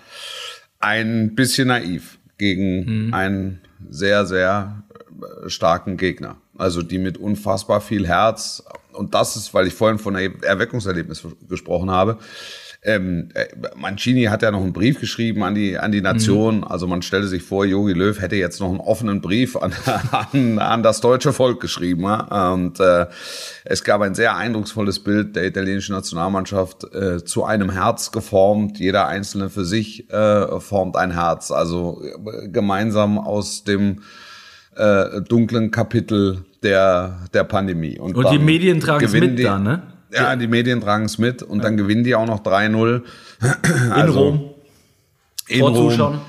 Ein bisschen naiv gegen mhm. einen sehr, sehr äh, starken Gegner. Also die mit unfassbar viel Herz. Und das ist, weil ich vorhin von Erweckungserlebnis gesprochen habe ähm, äh, Mancini hat ja noch einen Brief geschrieben an die, an die Nation. Mhm. Also man stelle sich vor, Jogi Löw hätte jetzt noch einen offenen Brief an, an, an das deutsche Volk geschrieben. Ja? Und äh, es gab ein sehr eindrucksvolles Bild der italienischen Nationalmannschaft äh, zu einem Herz geformt. Jeder Einzelne für sich äh, formt ein Herz. Also äh, gemeinsam aus dem äh, dunklen Kapitel der, der Pandemie. Und, Und die Medien tragen es mit da, ne? Ja, die Medien tragen es mit und dann gewinnen die auch noch 3-0. In also, Rom. In vor Rom, Zuschauern.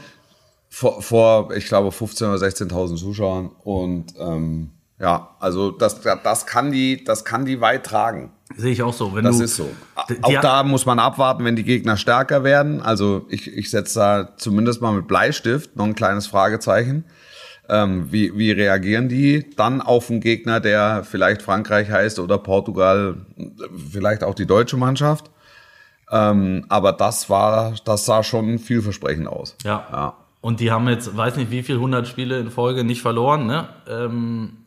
Vor, vor, ich glaube, 15.000 oder 16.000 Zuschauern. Und ähm, ja, also das, das, kann die, das kann die weit tragen. Sehe ich auch so. Wenn das ist so. Auch da muss man abwarten, wenn die Gegner stärker werden. Also ich, ich setze da zumindest mal mit Bleistift noch ein kleines Fragezeichen. Ähm, wie, wie reagieren die dann auf einen Gegner, der vielleicht Frankreich heißt oder Portugal, vielleicht auch die deutsche Mannschaft? Ähm, aber das war, das sah schon vielversprechend aus. Ja. ja. Und die haben jetzt, weiß nicht wie viel, 100 Spiele in Folge nicht verloren, ne? Ähm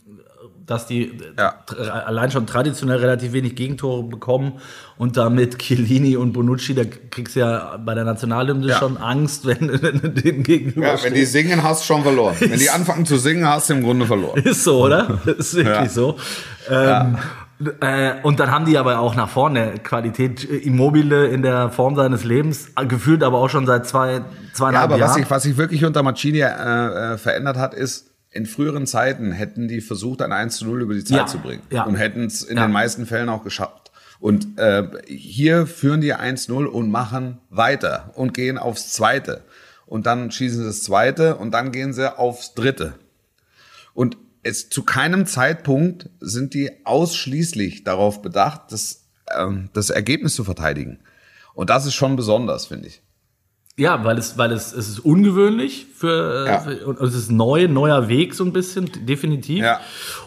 dass die ja. allein schon traditionell relativ wenig Gegentore bekommen und damit Chiellini und Bonucci, da kriegst du ja bei der Nationalhymne ja. schon Angst, wenn, wenn du den gegenüber Ja, wenn die singen, hast du schon verloren. wenn die anfangen zu singen, hast du im Grunde verloren. Ist so, oder? Ist wirklich ja. so. Ähm, äh, und dann haben die aber auch nach vorne Qualität Immobile in der Form seines Lebens, gefühlt aber auch schon seit zwei, zweieinhalb ja, aber Jahren. Was sich, was sich wirklich unter Mancini äh, äh, verändert hat, ist, in früheren Zeiten hätten die versucht, ein 1 zu 0 über die Zeit ja, zu bringen. Ja. Und hätten es in ja. den meisten Fällen auch geschafft. Und äh, hier führen die 1-0 und machen weiter und gehen aufs zweite. Und dann schießen sie das zweite und dann gehen sie aufs dritte. Und es, zu keinem Zeitpunkt sind die ausschließlich darauf bedacht, das, ähm, das Ergebnis zu verteidigen. Und das ist schon besonders, finde ich. Ja, weil es, weil es, es ist ungewöhnlich für, ja. für, und es ist neu, neuer Weg so ein bisschen, definitiv. Ja.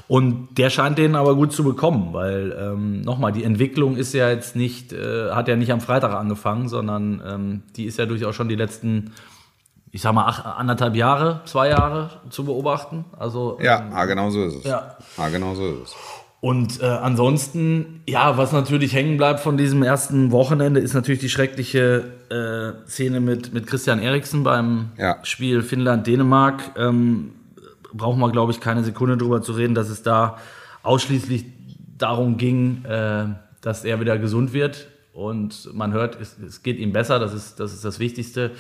Und der scheint den aber gut zu bekommen, weil ähm, nochmal, die Entwicklung ist ja jetzt nicht, äh, hat ja nicht am Freitag angefangen, sondern ähm, die ist ja durchaus schon die letzten, ich sag mal, ach, anderthalb Jahre, zwei Jahre zu beobachten. Also, ja, ähm, ah, genau so ist es. Ja. Ah, genau so ist es. Und äh, ansonsten, ja, was natürlich hängen bleibt von diesem ersten Wochenende, ist natürlich die schreckliche äh, Szene mit, mit Christian Eriksen beim ja. Spiel Finnland-Dänemark. Ähm, brauchen wir, glaube ich, keine Sekunde drüber zu reden, dass es da ausschließlich darum ging, äh, dass er wieder gesund wird. Und man hört, es, es, geht ihm besser, das ist das, ist das Wichtigste.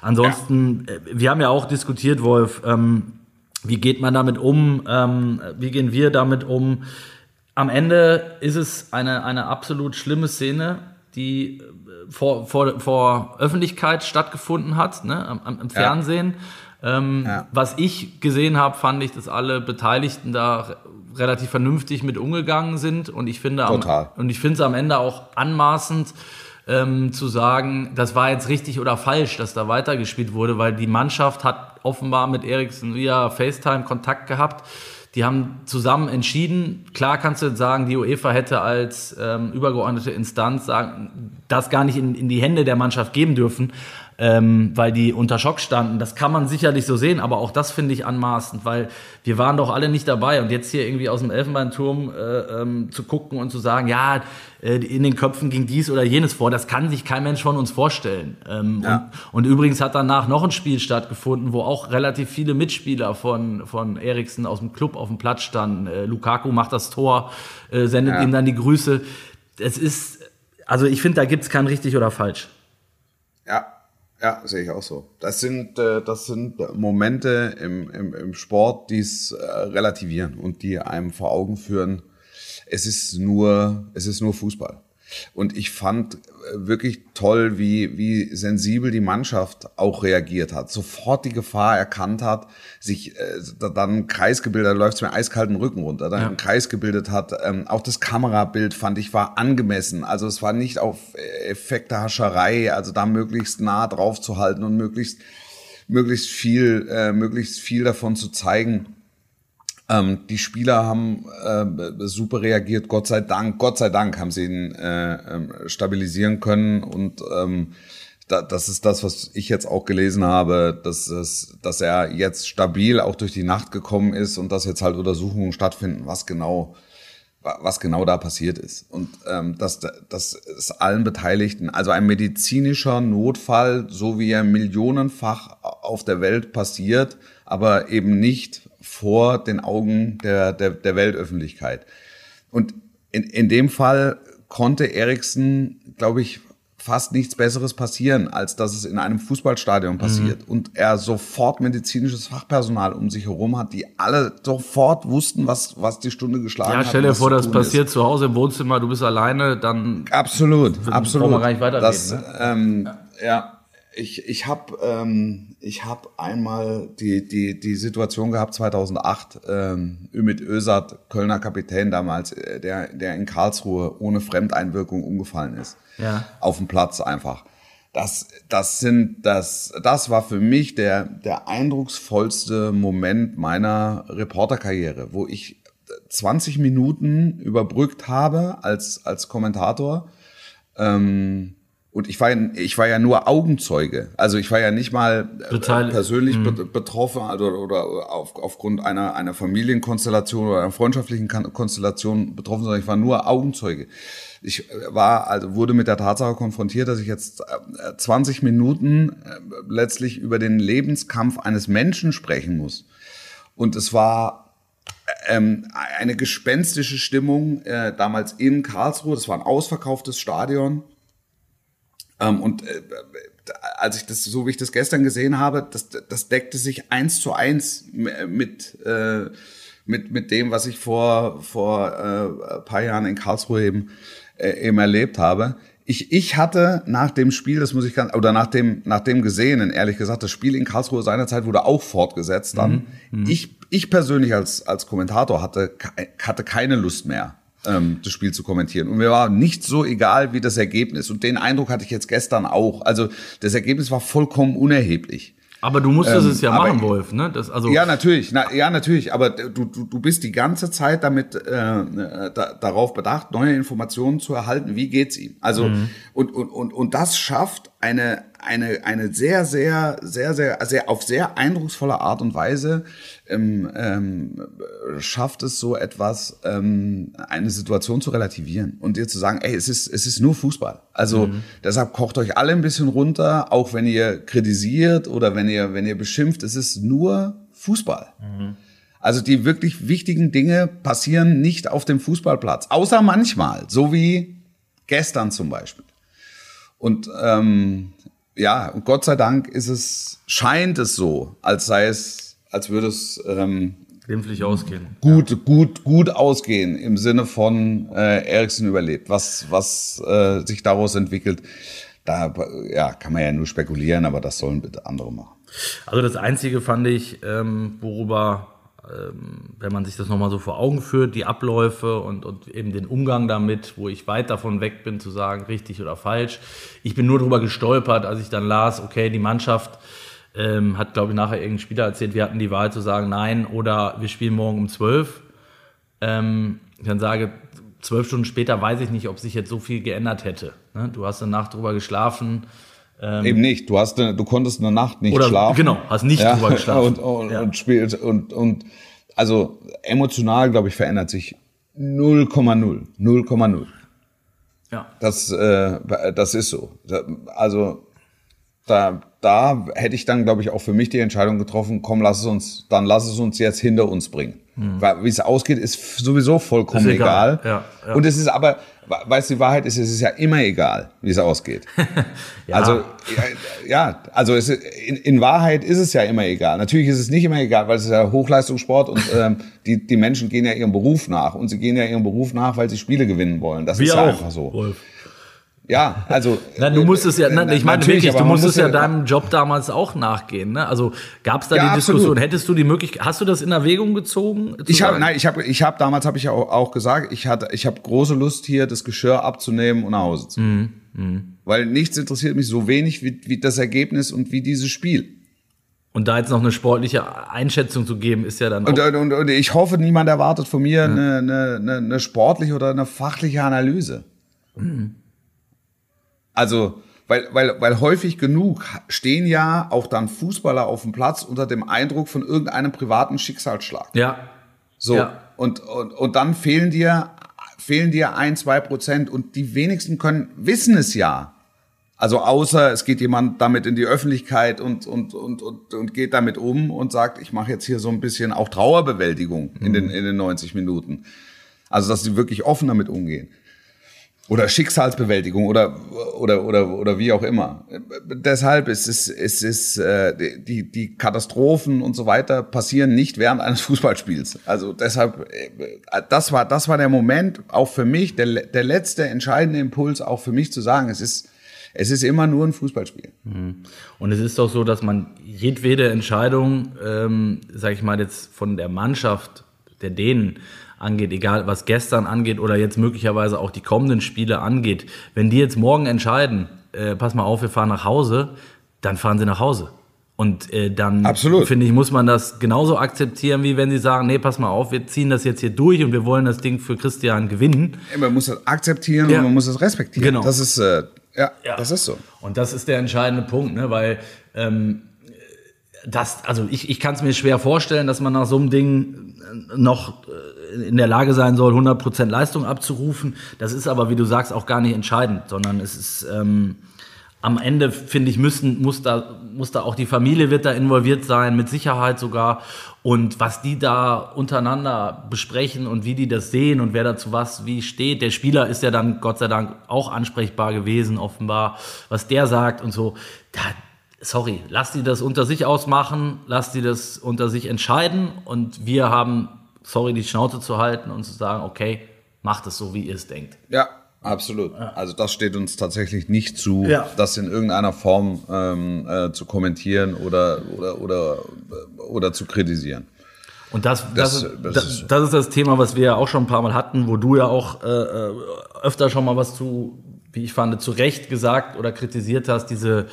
Ansonsten, ja. Äh, wir haben ja auch diskutiert, Wolf, ähm, wie geht man damit um? Ähm, wie gehen wir damit um? Am Ende ist es eine, eine absolut schlimme Szene, die äh, vor, vor, vor Öffentlichkeit stattgefunden hat, ne, am, am Fernsehen. Ja. Ähm, ja. Was ich gesehen habe, fand ich, dass alle Beteiligten da relativ vernünftig mit umgegangen sind und ich finde. Am, und ich finde es am Ende auch anmaßend ähm, zu sagen, das war jetzt richtig oder falsch, dass da weitergespielt wurde, weil die Mannschaft hat offenbar mit Eriksen via FaceTime Kontakt gehabt die haben zusammen entschieden. Klar kannst du sagen, die UEFA hätte als ähm, übergeordnete Instanz sagen, das gar nicht in, in die Hände der Mannschaft geben dürfen ähm, weil die unter Schock standen. Das kann man sicherlich so sehen, aber auch das finde ich anmaßend, weil wir waren doch alle nicht dabei und jetzt hier irgendwie aus dem Elfenbeinturm äh, ähm, zu gucken und zu sagen, ja, äh, in den Köpfen ging dies oder jenes vor, das kann sich kein Mensch von uns vorstellen. Ähm, ja. und, und, übrigens hat danach noch ein Spiel stattgefunden, wo auch relativ viele Mitspieler von, von Eriksen aus dem Club auf dem Platz standen. Äh, Lukaku macht das Tor, äh, sendet ja. ihm dann die Grüße. Es ist, also ich finde, da gibt es kein richtig oder falsch. Ja, ja, sehe ich auch so. Das sind, äh, das sind Momente im, im, im Sport, die es äh, relativieren und die einem vor Augen führen, es ist nur, es ist nur Fußball. Und ich fand wirklich toll, wie, wie sensibel die Mannschaft auch reagiert hat. Sofort die Gefahr erkannt hat, sich äh, dann einen Kreis gebildet, da läuft es mir eiskalten Rücken runter, dann ja. einen Kreis gebildet hat. Ähm, auch das Kamerabild fand ich war angemessen. Also es war nicht auf Effekte Hascherei, also da möglichst nah drauf zu halten und möglichst, möglichst viel, äh, möglichst viel davon zu zeigen ähm, die Spieler haben äh, super reagiert, Gott sei Dank. Gott sei Dank haben sie ihn äh, ähm, stabilisieren können und ähm, da, das ist das, was ich jetzt auch gelesen habe, dass, es, dass er jetzt stabil auch durch die Nacht gekommen ist und dass jetzt halt Untersuchungen stattfinden, was genau was genau da passiert ist. Und ähm, das, das ist allen Beteiligten, also ein medizinischer Notfall, so wie er millionenfach auf der Welt passiert, aber eben nicht vor den Augen der, der, der Weltöffentlichkeit. Und in, in dem Fall konnte Eriksen, glaube ich, fast nichts Besseres passieren, als dass es in einem Fußballstadion passiert. Mhm. Und er sofort medizinisches Fachpersonal um sich herum hat, die alle sofort wussten, was, was die Stunde geschlagen hat. Ja, stell dir vor, das passiert ist. zu Hause im Wohnzimmer, du bist alleine, dann. Absolut, absolut. wir gar nicht weiterreden. Das, ne? ähm, ja. ja ich, ich habe ähm, ich hab einmal die, die, die Situation gehabt 2008, ähm, Ümit Özat, Kölner Kapitän damals, äh, der, der in Karlsruhe ohne Fremdeinwirkung umgefallen ist. Ja. Auf dem Platz einfach. Das, das sind, das, das war für mich der, der eindrucksvollste Moment meiner Reporterkarriere, wo ich 20 Minuten überbrückt habe als, als Kommentator. Ähm, und ich war, ich war ja nur Augenzeuge. Also ich war ja nicht mal äh, persönlich mhm. betroffen oder, oder auf, aufgrund einer, einer Familienkonstellation oder einer freundschaftlichen Konstellation betroffen, sondern ich war nur Augenzeuge. Ich äh, war, also wurde mit der Tatsache konfrontiert, dass ich jetzt 20 äh, Minuten letztlich über den Lebenskampf eines Menschen sprechen muss. Und es war ähm, eine gespenstische Stimmung äh, damals in Karlsruhe. Das war ein ausverkauftes Stadion. Ähm, und äh, als ich das, so wie ich das gestern gesehen habe, das, das deckte sich eins zu eins mit, äh, mit, mit dem, was ich vor, vor äh, paar Jahren in Karlsruhe eben, äh, eben erlebt habe. Ich, ich hatte nach dem Spiel, das muss ich ganz, oder nach dem, nach dem Gesehenen, ehrlich gesagt, das Spiel in Karlsruhe seinerzeit wurde auch fortgesetzt dann. Mhm, mhm. ich, ich persönlich als, als Kommentator hatte, hatte keine Lust mehr ähm, das Spiel zu kommentieren. Und mir war nicht so egal wie das Ergebnis. Und den Eindruck hatte ich jetzt gestern auch. Also das Ergebnis war vollkommen unerheblich. Aber du musstest ähm, es ja machen, Wolf, ne? Das, also ja, natürlich, na, ja, natürlich. Aber du, du, du bist die ganze Zeit damit äh, da, darauf bedacht, neue Informationen zu erhalten. Wie geht's ihm? Also mhm. und, und und und das schafft eine eine eine sehr sehr sehr sehr sehr auf sehr eindrucksvolle Art und Weise ähm, ähm, schafft es so etwas, ähm, eine Situation zu relativieren und dir zu sagen, ey, es ist, es ist nur Fußball. Also mhm. deshalb kocht euch alle ein bisschen runter, auch wenn ihr kritisiert oder wenn ihr, wenn ihr beschimpft, es ist nur Fußball. Mhm. Also die wirklich wichtigen Dinge passieren nicht auf dem Fußballplatz, außer manchmal, so wie gestern zum Beispiel. Und ähm, ja, und Gott sei Dank ist es, scheint es so, als sei es als würde es ähm, glimpflich ausgehen. Gut, ja. gut, gut ausgehen im Sinne von äh, Eriksen überlebt. Was, was äh, sich daraus entwickelt, da ja, kann man ja nur spekulieren, aber das sollen bitte andere machen. Also das Einzige fand ich, ähm, worüber, wenn man sich das nochmal so vor Augen führt, die Abläufe und, und eben den Umgang damit, wo ich weit davon weg bin zu sagen, richtig oder falsch. Ich bin nur darüber gestolpert, als ich dann las, okay, die Mannschaft ähm, hat, glaube ich, nachher irgendein Spieler erzählt, wir hatten die Wahl zu sagen, nein, oder wir spielen morgen um zwölf. Ähm, ich dann sage, zwölf Stunden später weiß ich nicht, ob sich jetzt so viel geändert hätte. Ne? Du hast eine Nacht drüber geschlafen. Ähm, Eben nicht. Du hast, eine, du konntest eine Nacht nicht oder, schlafen. Genau, hast nicht ja, drüber geschlafen. Und, und, ja. und spielt und, und also emotional, glaube ich, verändert sich 0,0. 0,0. Ja. Das, äh, das ist so. Also da, da hätte ich dann, glaube ich, auch für mich die Entscheidung getroffen, komm, lass es uns, dann lass es uns jetzt hinter uns bringen. Mhm. Weil wie es ausgeht, ist sowieso vollkommen ist egal. egal. Ja, ja. Und es ist aber, weißt du, die Wahrheit ist, es ist ja immer egal, wie es ausgeht. ja. Also, ja, also es in, in, Wahrheit ist es ja immer egal. Natürlich ist es nicht immer egal, weil es ist ja Hochleistungssport und ähm, die, die Menschen gehen ja ihrem Beruf nach. Und sie gehen ja ihrem Beruf nach, weil sie Spiele gewinnen wollen. Das Wir ist ja auch, einfach so. Wolf. Ja, also. Na, du musstest ja, na, ich meine wirklich, du musstest ja deinem Job damals auch nachgehen. Ne? Also gab es da ja, die Diskussion? Absolut. Hättest du die Möglichkeit? Hast du das in Erwägung gezogen? Ich habe, nein, ich habe, ich habe damals habe ich ja auch, auch, gesagt, ich hatte, ich habe große Lust hier, das Geschirr abzunehmen und nach Hause zu gehen. Mhm. Mhm. Weil nichts interessiert mich so wenig wie, wie das Ergebnis und wie dieses Spiel. Und da jetzt noch eine sportliche Einschätzung zu geben, ist ja dann auch und, und, und ich hoffe, niemand erwartet von mir ja. eine, eine, eine sportliche oder eine fachliche Analyse. Mhm. Also, weil, weil, weil häufig genug stehen ja auch dann Fußballer auf dem Platz unter dem Eindruck von irgendeinem privaten Schicksalsschlag. Ja. So. Ja. Und, und, und dann fehlen dir fehlen dir ein, zwei Prozent und die wenigsten können, wissen es ja. Also außer es geht jemand damit in die Öffentlichkeit und, und, und, und, und geht damit um und sagt, ich mache jetzt hier so ein bisschen auch Trauerbewältigung mhm. in, den, in den 90 Minuten. Also dass sie wirklich offen damit umgehen. Oder Schicksalsbewältigung oder, oder, oder, oder wie auch immer. Deshalb ist es, es ist, äh, die, die Katastrophen und so weiter passieren nicht während eines Fußballspiels. Also deshalb, äh, das war, das war der Moment, auch für mich, der, der letzte entscheidende Impuls, auch für mich zu sagen, es ist, es ist immer nur ein Fußballspiel. Mhm. Und es ist doch so, dass man jedwede Entscheidung, ähm, sage ich mal jetzt von der Mannschaft, der Dänen angeht, egal was gestern angeht oder jetzt möglicherweise auch die kommenden Spiele angeht, wenn die jetzt morgen entscheiden, äh, pass mal auf, wir fahren nach Hause, dann fahren sie nach Hause. Und äh, dann finde ich, muss man das genauso akzeptieren, wie wenn sie sagen, nee, pass mal auf, wir ziehen das jetzt hier durch und wir wollen das Ding für Christian gewinnen. man muss das akzeptieren ja. und man muss das respektieren. Genau. Das ist äh, ja, ja, das ist so. Und das ist der entscheidende Punkt, ne? weil ähm, das, also ich, ich kann es mir schwer vorstellen, dass man nach so einem Ding noch äh, in der Lage sein soll, 100% Leistung abzurufen. Das ist aber, wie du sagst, auch gar nicht entscheidend, sondern es ist ähm, am Ende, finde ich, müssen, muss, da, muss da auch die Familie wird da involviert sein, mit Sicherheit sogar. Und was die da untereinander besprechen und wie die das sehen und wer dazu was wie steht. Der Spieler ist ja dann Gott sei Dank auch ansprechbar gewesen, offenbar, was der sagt und so. Da, sorry, lass die das unter sich ausmachen, lass die das unter sich entscheiden und wir haben, sorry, die Schnauze zu halten und zu sagen, okay, macht es so, wie ihr es denkt. Ja, Absolut. Also das steht uns tatsächlich nicht zu, ja. das in irgendeiner Form ähm, äh, zu kommentieren oder, oder, oder, oder zu kritisieren. Und das, das, das, das, das, ist, das ist das Thema, was wir ja auch schon ein paar Mal hatten, wo du ja auch äh, äh, öfter schon mal was zu, wie ich fand, zu Recht gesagt oder kritisiert hast, diese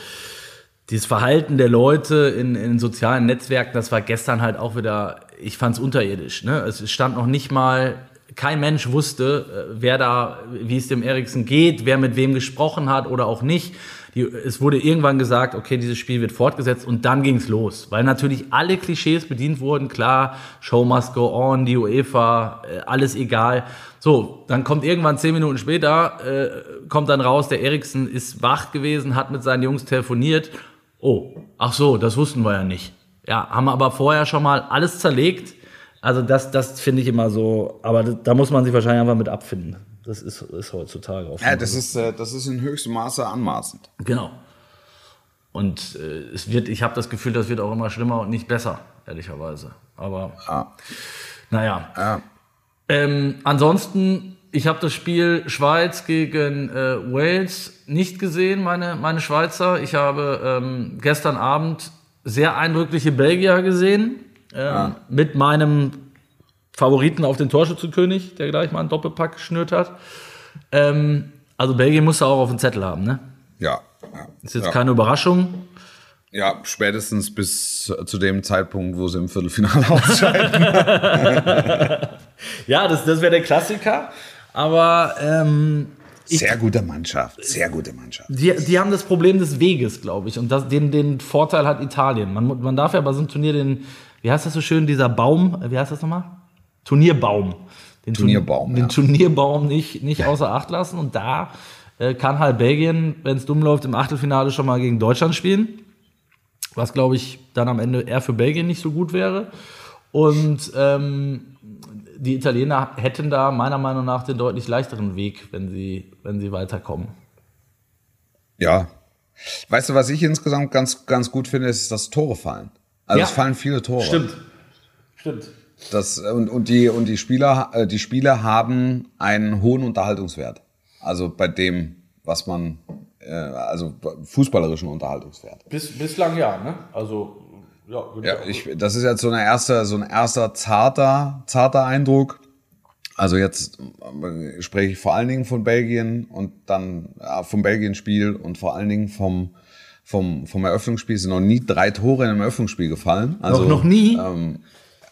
dieses Verhalten der Leute in, in sozialen Netzwerken, das war gestern halt auch wieder, ich fand es unterirdisch. Ne? Es stand noch nicht mal kein Mensch wusste, äh, wer da, wie es dem Eriksen geht, wer mit wem gesprochen hat oder auch nicht. Die, es wurde irgendwann gesagt, okay, dieses Spiel wird fortgesetzt und dann ging es los, weil natürlich alle Klischees bedient wurden. Klar, Show must go on, die UEFA, äh, alles egal. So, dann kommt irgendwann zehn Minuten später, äh, kommt dann raus, der Eriksen ist wach gewesen, hat mit seinen Jungs telefoniert. Oh, ach so, das wussten wir ja nicht. Ja, haben aber vorher schon mal alles zerlegt also das, das finde ich immer so, aber da muss man sich wahrscheinlich einfach mit abfinden. Das ist, ist heutzutage auch. Ja, das ist, äh, das ist in höchstem Maße anmaßend. Genau. Und äh, es wird, ich habe das Gefühl, das wird auch immer schlimmer und nicht besser, ehrlicherweise. Aber ja. naja. Ja. Ähm, ansonsten, ich habe das Spiel Schweiz gegen äh, Wales nicht gesehen, meine, meine Schweizer. Ich habe ähm, gestern Abend sehr eindrückliche Belgier gesehen ähm, ah. Mit meinem Favoriten auf den Torschützenkönig, der gleich mal einen Doppelpack geschnürt hat. Ähm, also Belgien musste auch auf den Zettel haben, ne? Ja. ja Ist jetzt ja. keine Überraschung. Ja, spätestens bis zu dem Zeitpunkt, wo sie im Viertelfinale ausscheiden. ja, das, das wäre der Klassiker. Aber ähm, sehr gute Mannschaft, sehr gute Mannschaft. Die, die haben das Problem des Weges, glaube ich. Und das, den, den Vorteil hat Italien. Man, man darf ja bei so einem Turnier den, wie heißt das so schön, dieser Baum, wie heißt das nochmal? Turnierbaum. Den Turnierbaum. Den ja. Turnierbaum nicht, nicht außer Acht lassen. Und da äh, kann halt Belgien, wenn es dumm läuft, im Achtelfinale schon mal gegen Deutschland spielen. Was, glaube ich, dann am Ende eher für Belgien nicht so gut wäre. Und ähm, die Italiener hätten da meiner Meinung nach den deutlich leichteren Weg, wenn sie, wenn sie weiterkommen. Ja. Weißt du, was ich insgesamt ganz, ganz gut finde, ist, dass Tore fallen. Also ja. es fallen viele Tore. Stimmt. Stimmt. Das, und, und, die, und die, Spieler, äh, die Spieler haben einen hohen Unterhaltungswert. Also bei dem, was man, äh, also fußballerischen Unterhaltungswert. Bis, bislang ja, ne? Also, ja, ja ich, das ist jetzt so, eine erste, so ein erster zarter, zarter Eindruck. Also jetzt äh, spreche ich vor allen Dingen von Belgien und dann ja, vom Belgien-Spiel und vor allen Dingen vom, vom, vom Eröffnungsspiel sind noch nie drei Tore in einem Eröffnungsspiel gefallen. Also, noch, noch nie? Ähm,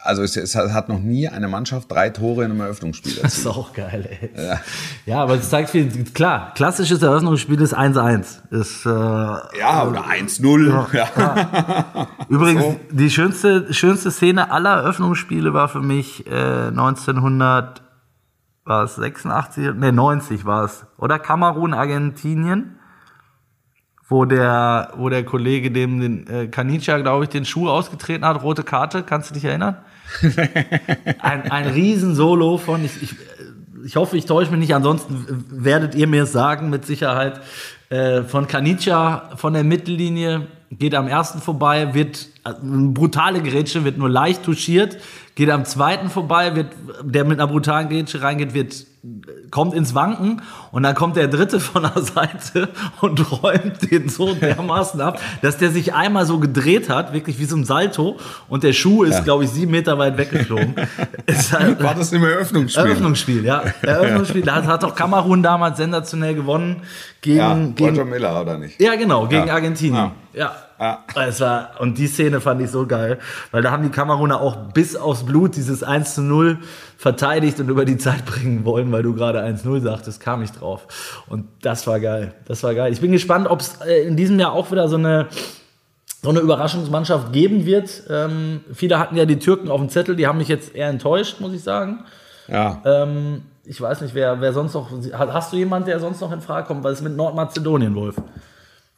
also es, es, hat noch nie eine Mannschaft drei Tore in einem Eröffnungsspiel erzielt. Das ist auch geil, ey. Ja, ja aber es zeigt viel, klar, klassisches Eröffnungsspiel ist 1-1. Ist, äh, ja, oder 1-0. Ja, ja. Übrigens, so. die schönste, schönste Szene aller Eröffnungsspiele war für mich äh, 1900 war es 86, ne 90 war es, oder Kamerun, Argentinien, wo der, wo der Kollege dem den äh, Kanicha, glaube ich, den Schuh ausgetreten hat, rote Karte, kannst du dich erinnern? Ein, ein Riesensolo von, ich, ich, ich hoffe, ich täusche mich nicht, ansonsten werdet ihr mir sagen, mit Sicherheit, äh, von Kanicha von der Mittellinie, geht am ersten vorbei, wird eine brutale Gerätsche, wird nur leicht touchiert, geht am zweiten vorbei, wird, der mit einer brutalen Grätsche reingeht, wird kommt ins Wanken und dann kommt der dritte von der Seite und räumt den so dermaßen ab, dass der sich einmal so gedreht hat, wirklich wie so ein Salto und der Schuh ist, ja. glaube ich, sieben Meter weit weggeflogen. Halt, War das im Eröffnungsspiel? Eröffnungsspiel, ja. Eröffnungsspiel. Da hat, hat auch Kamerun damals sensationell gewonnen gegen... Ja, gegen Miller, oder nicht? Ja, genau, gegen ja. Argentinien. ja. Ja. Es war, und die Szene fand ich so geil, weil da haben die Kameruner auch bis aufs Blut dieses 1 zu 0 verteidigt und über die Zeit bringen wollen, weil du gerade 1-0 sagtest, kam ich drauf. Und das war geil. Das war geil. Ich bin gespannt, ob es äh, in diesem Jahr auch wieder so eine, so eine Überraschungsmannschaft geben wird. Ähm, viele hatten ja die Türken auf dem Zettel, die haben mich jetzt eher enttäuscht, muss ich sagen. Ja. Ähm, ich weiß nicht, wer, wer sonst noch. Hast du jemanden, der sonst noch in Frage kommt? Was ist mit Nordmazedonien, Wolf?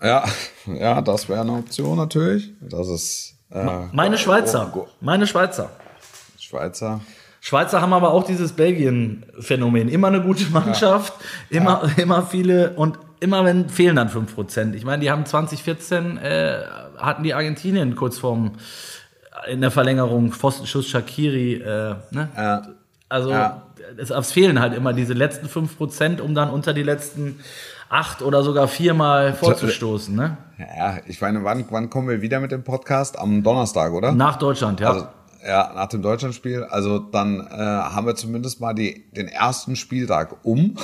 Ja, ja, das wäre eine Option natürlich. Das ist. Äh, meine Schweizer. Oh, oh. Meine Schweizer. Schweizer. Schweizer haben aber auch dieses Belgien-Phänomen. Immer eine gute Mannschaft, ja. immer, ja. immer viele und immer wenn fehlen dann 5%. Ich meine, die haben 2014 äh, hatten die Argentinien kurz vorm in der Verlängerung Pfostenschuss Shakiri. Äh, ne? Ja. Also es, es fehlen halt immer diese letzten 5%, um dann unter die letzten acht oder sogar viermal vorzustoßen. Ne? Ja, ich meine, wann, wann kommen wir wieder mit dem Podcast? Am Donnerstag, oder? Nach Deutschland, ja. Also, ja, nach dem Deutschlandspiel. Also dann äh, haben wir zumindest mal die, den ersten Spieltag um.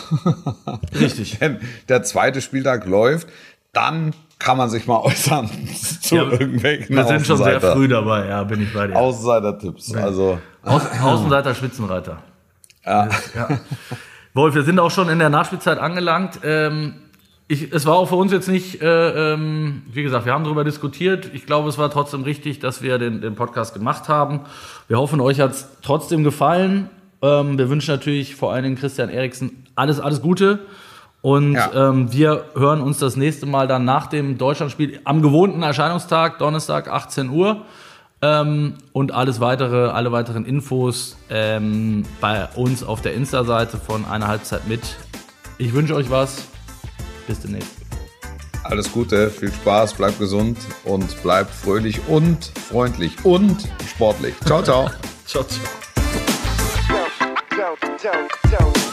Richtig. Wenn der zweite Spieltag läuft, dann kann man sich mal äußern zu ja, irgendwelchen Wir sind schon sehr früh dabei, ja, bin ich bei dir. Außenseiter-Tipps. Also. Außenseiter-Spitzenreiter. Ja. ja. Wolf, wir sind auch schon in der Nachspielzeit angelangt. Ähm, ich, es war auch für uns jetzt nicht, äh, ähm, wie gesagt, wir haben darüber diskutiert. Ich glaube, es war trotzdem richtig, dass wir den, den Podcast gemacht haben. Wir hoffen, euch hat es trotzdem gefallen. Ähm, wir wünschen natürlich vor allen Dingen Christian Eriksen alles, alles Gute. Und ja. ähm, wir hören uns das nächste Mal dann nach dem Deutschlandspiel am gewohnten Erscheinungstag, Donnerstag, 18 Uhr. Ähm, und alles weitere, alle weiteren Infos ähm, bei uns auf der Insta-Seite von einer Halbzeit mit. Ich wünsche euch was. Bis demnächst. Alles Gute, viel Spaß, bleibt gesund und bleibt fröhlich und freundlich und sportlich. Ciao, ciao. ciao, ciao.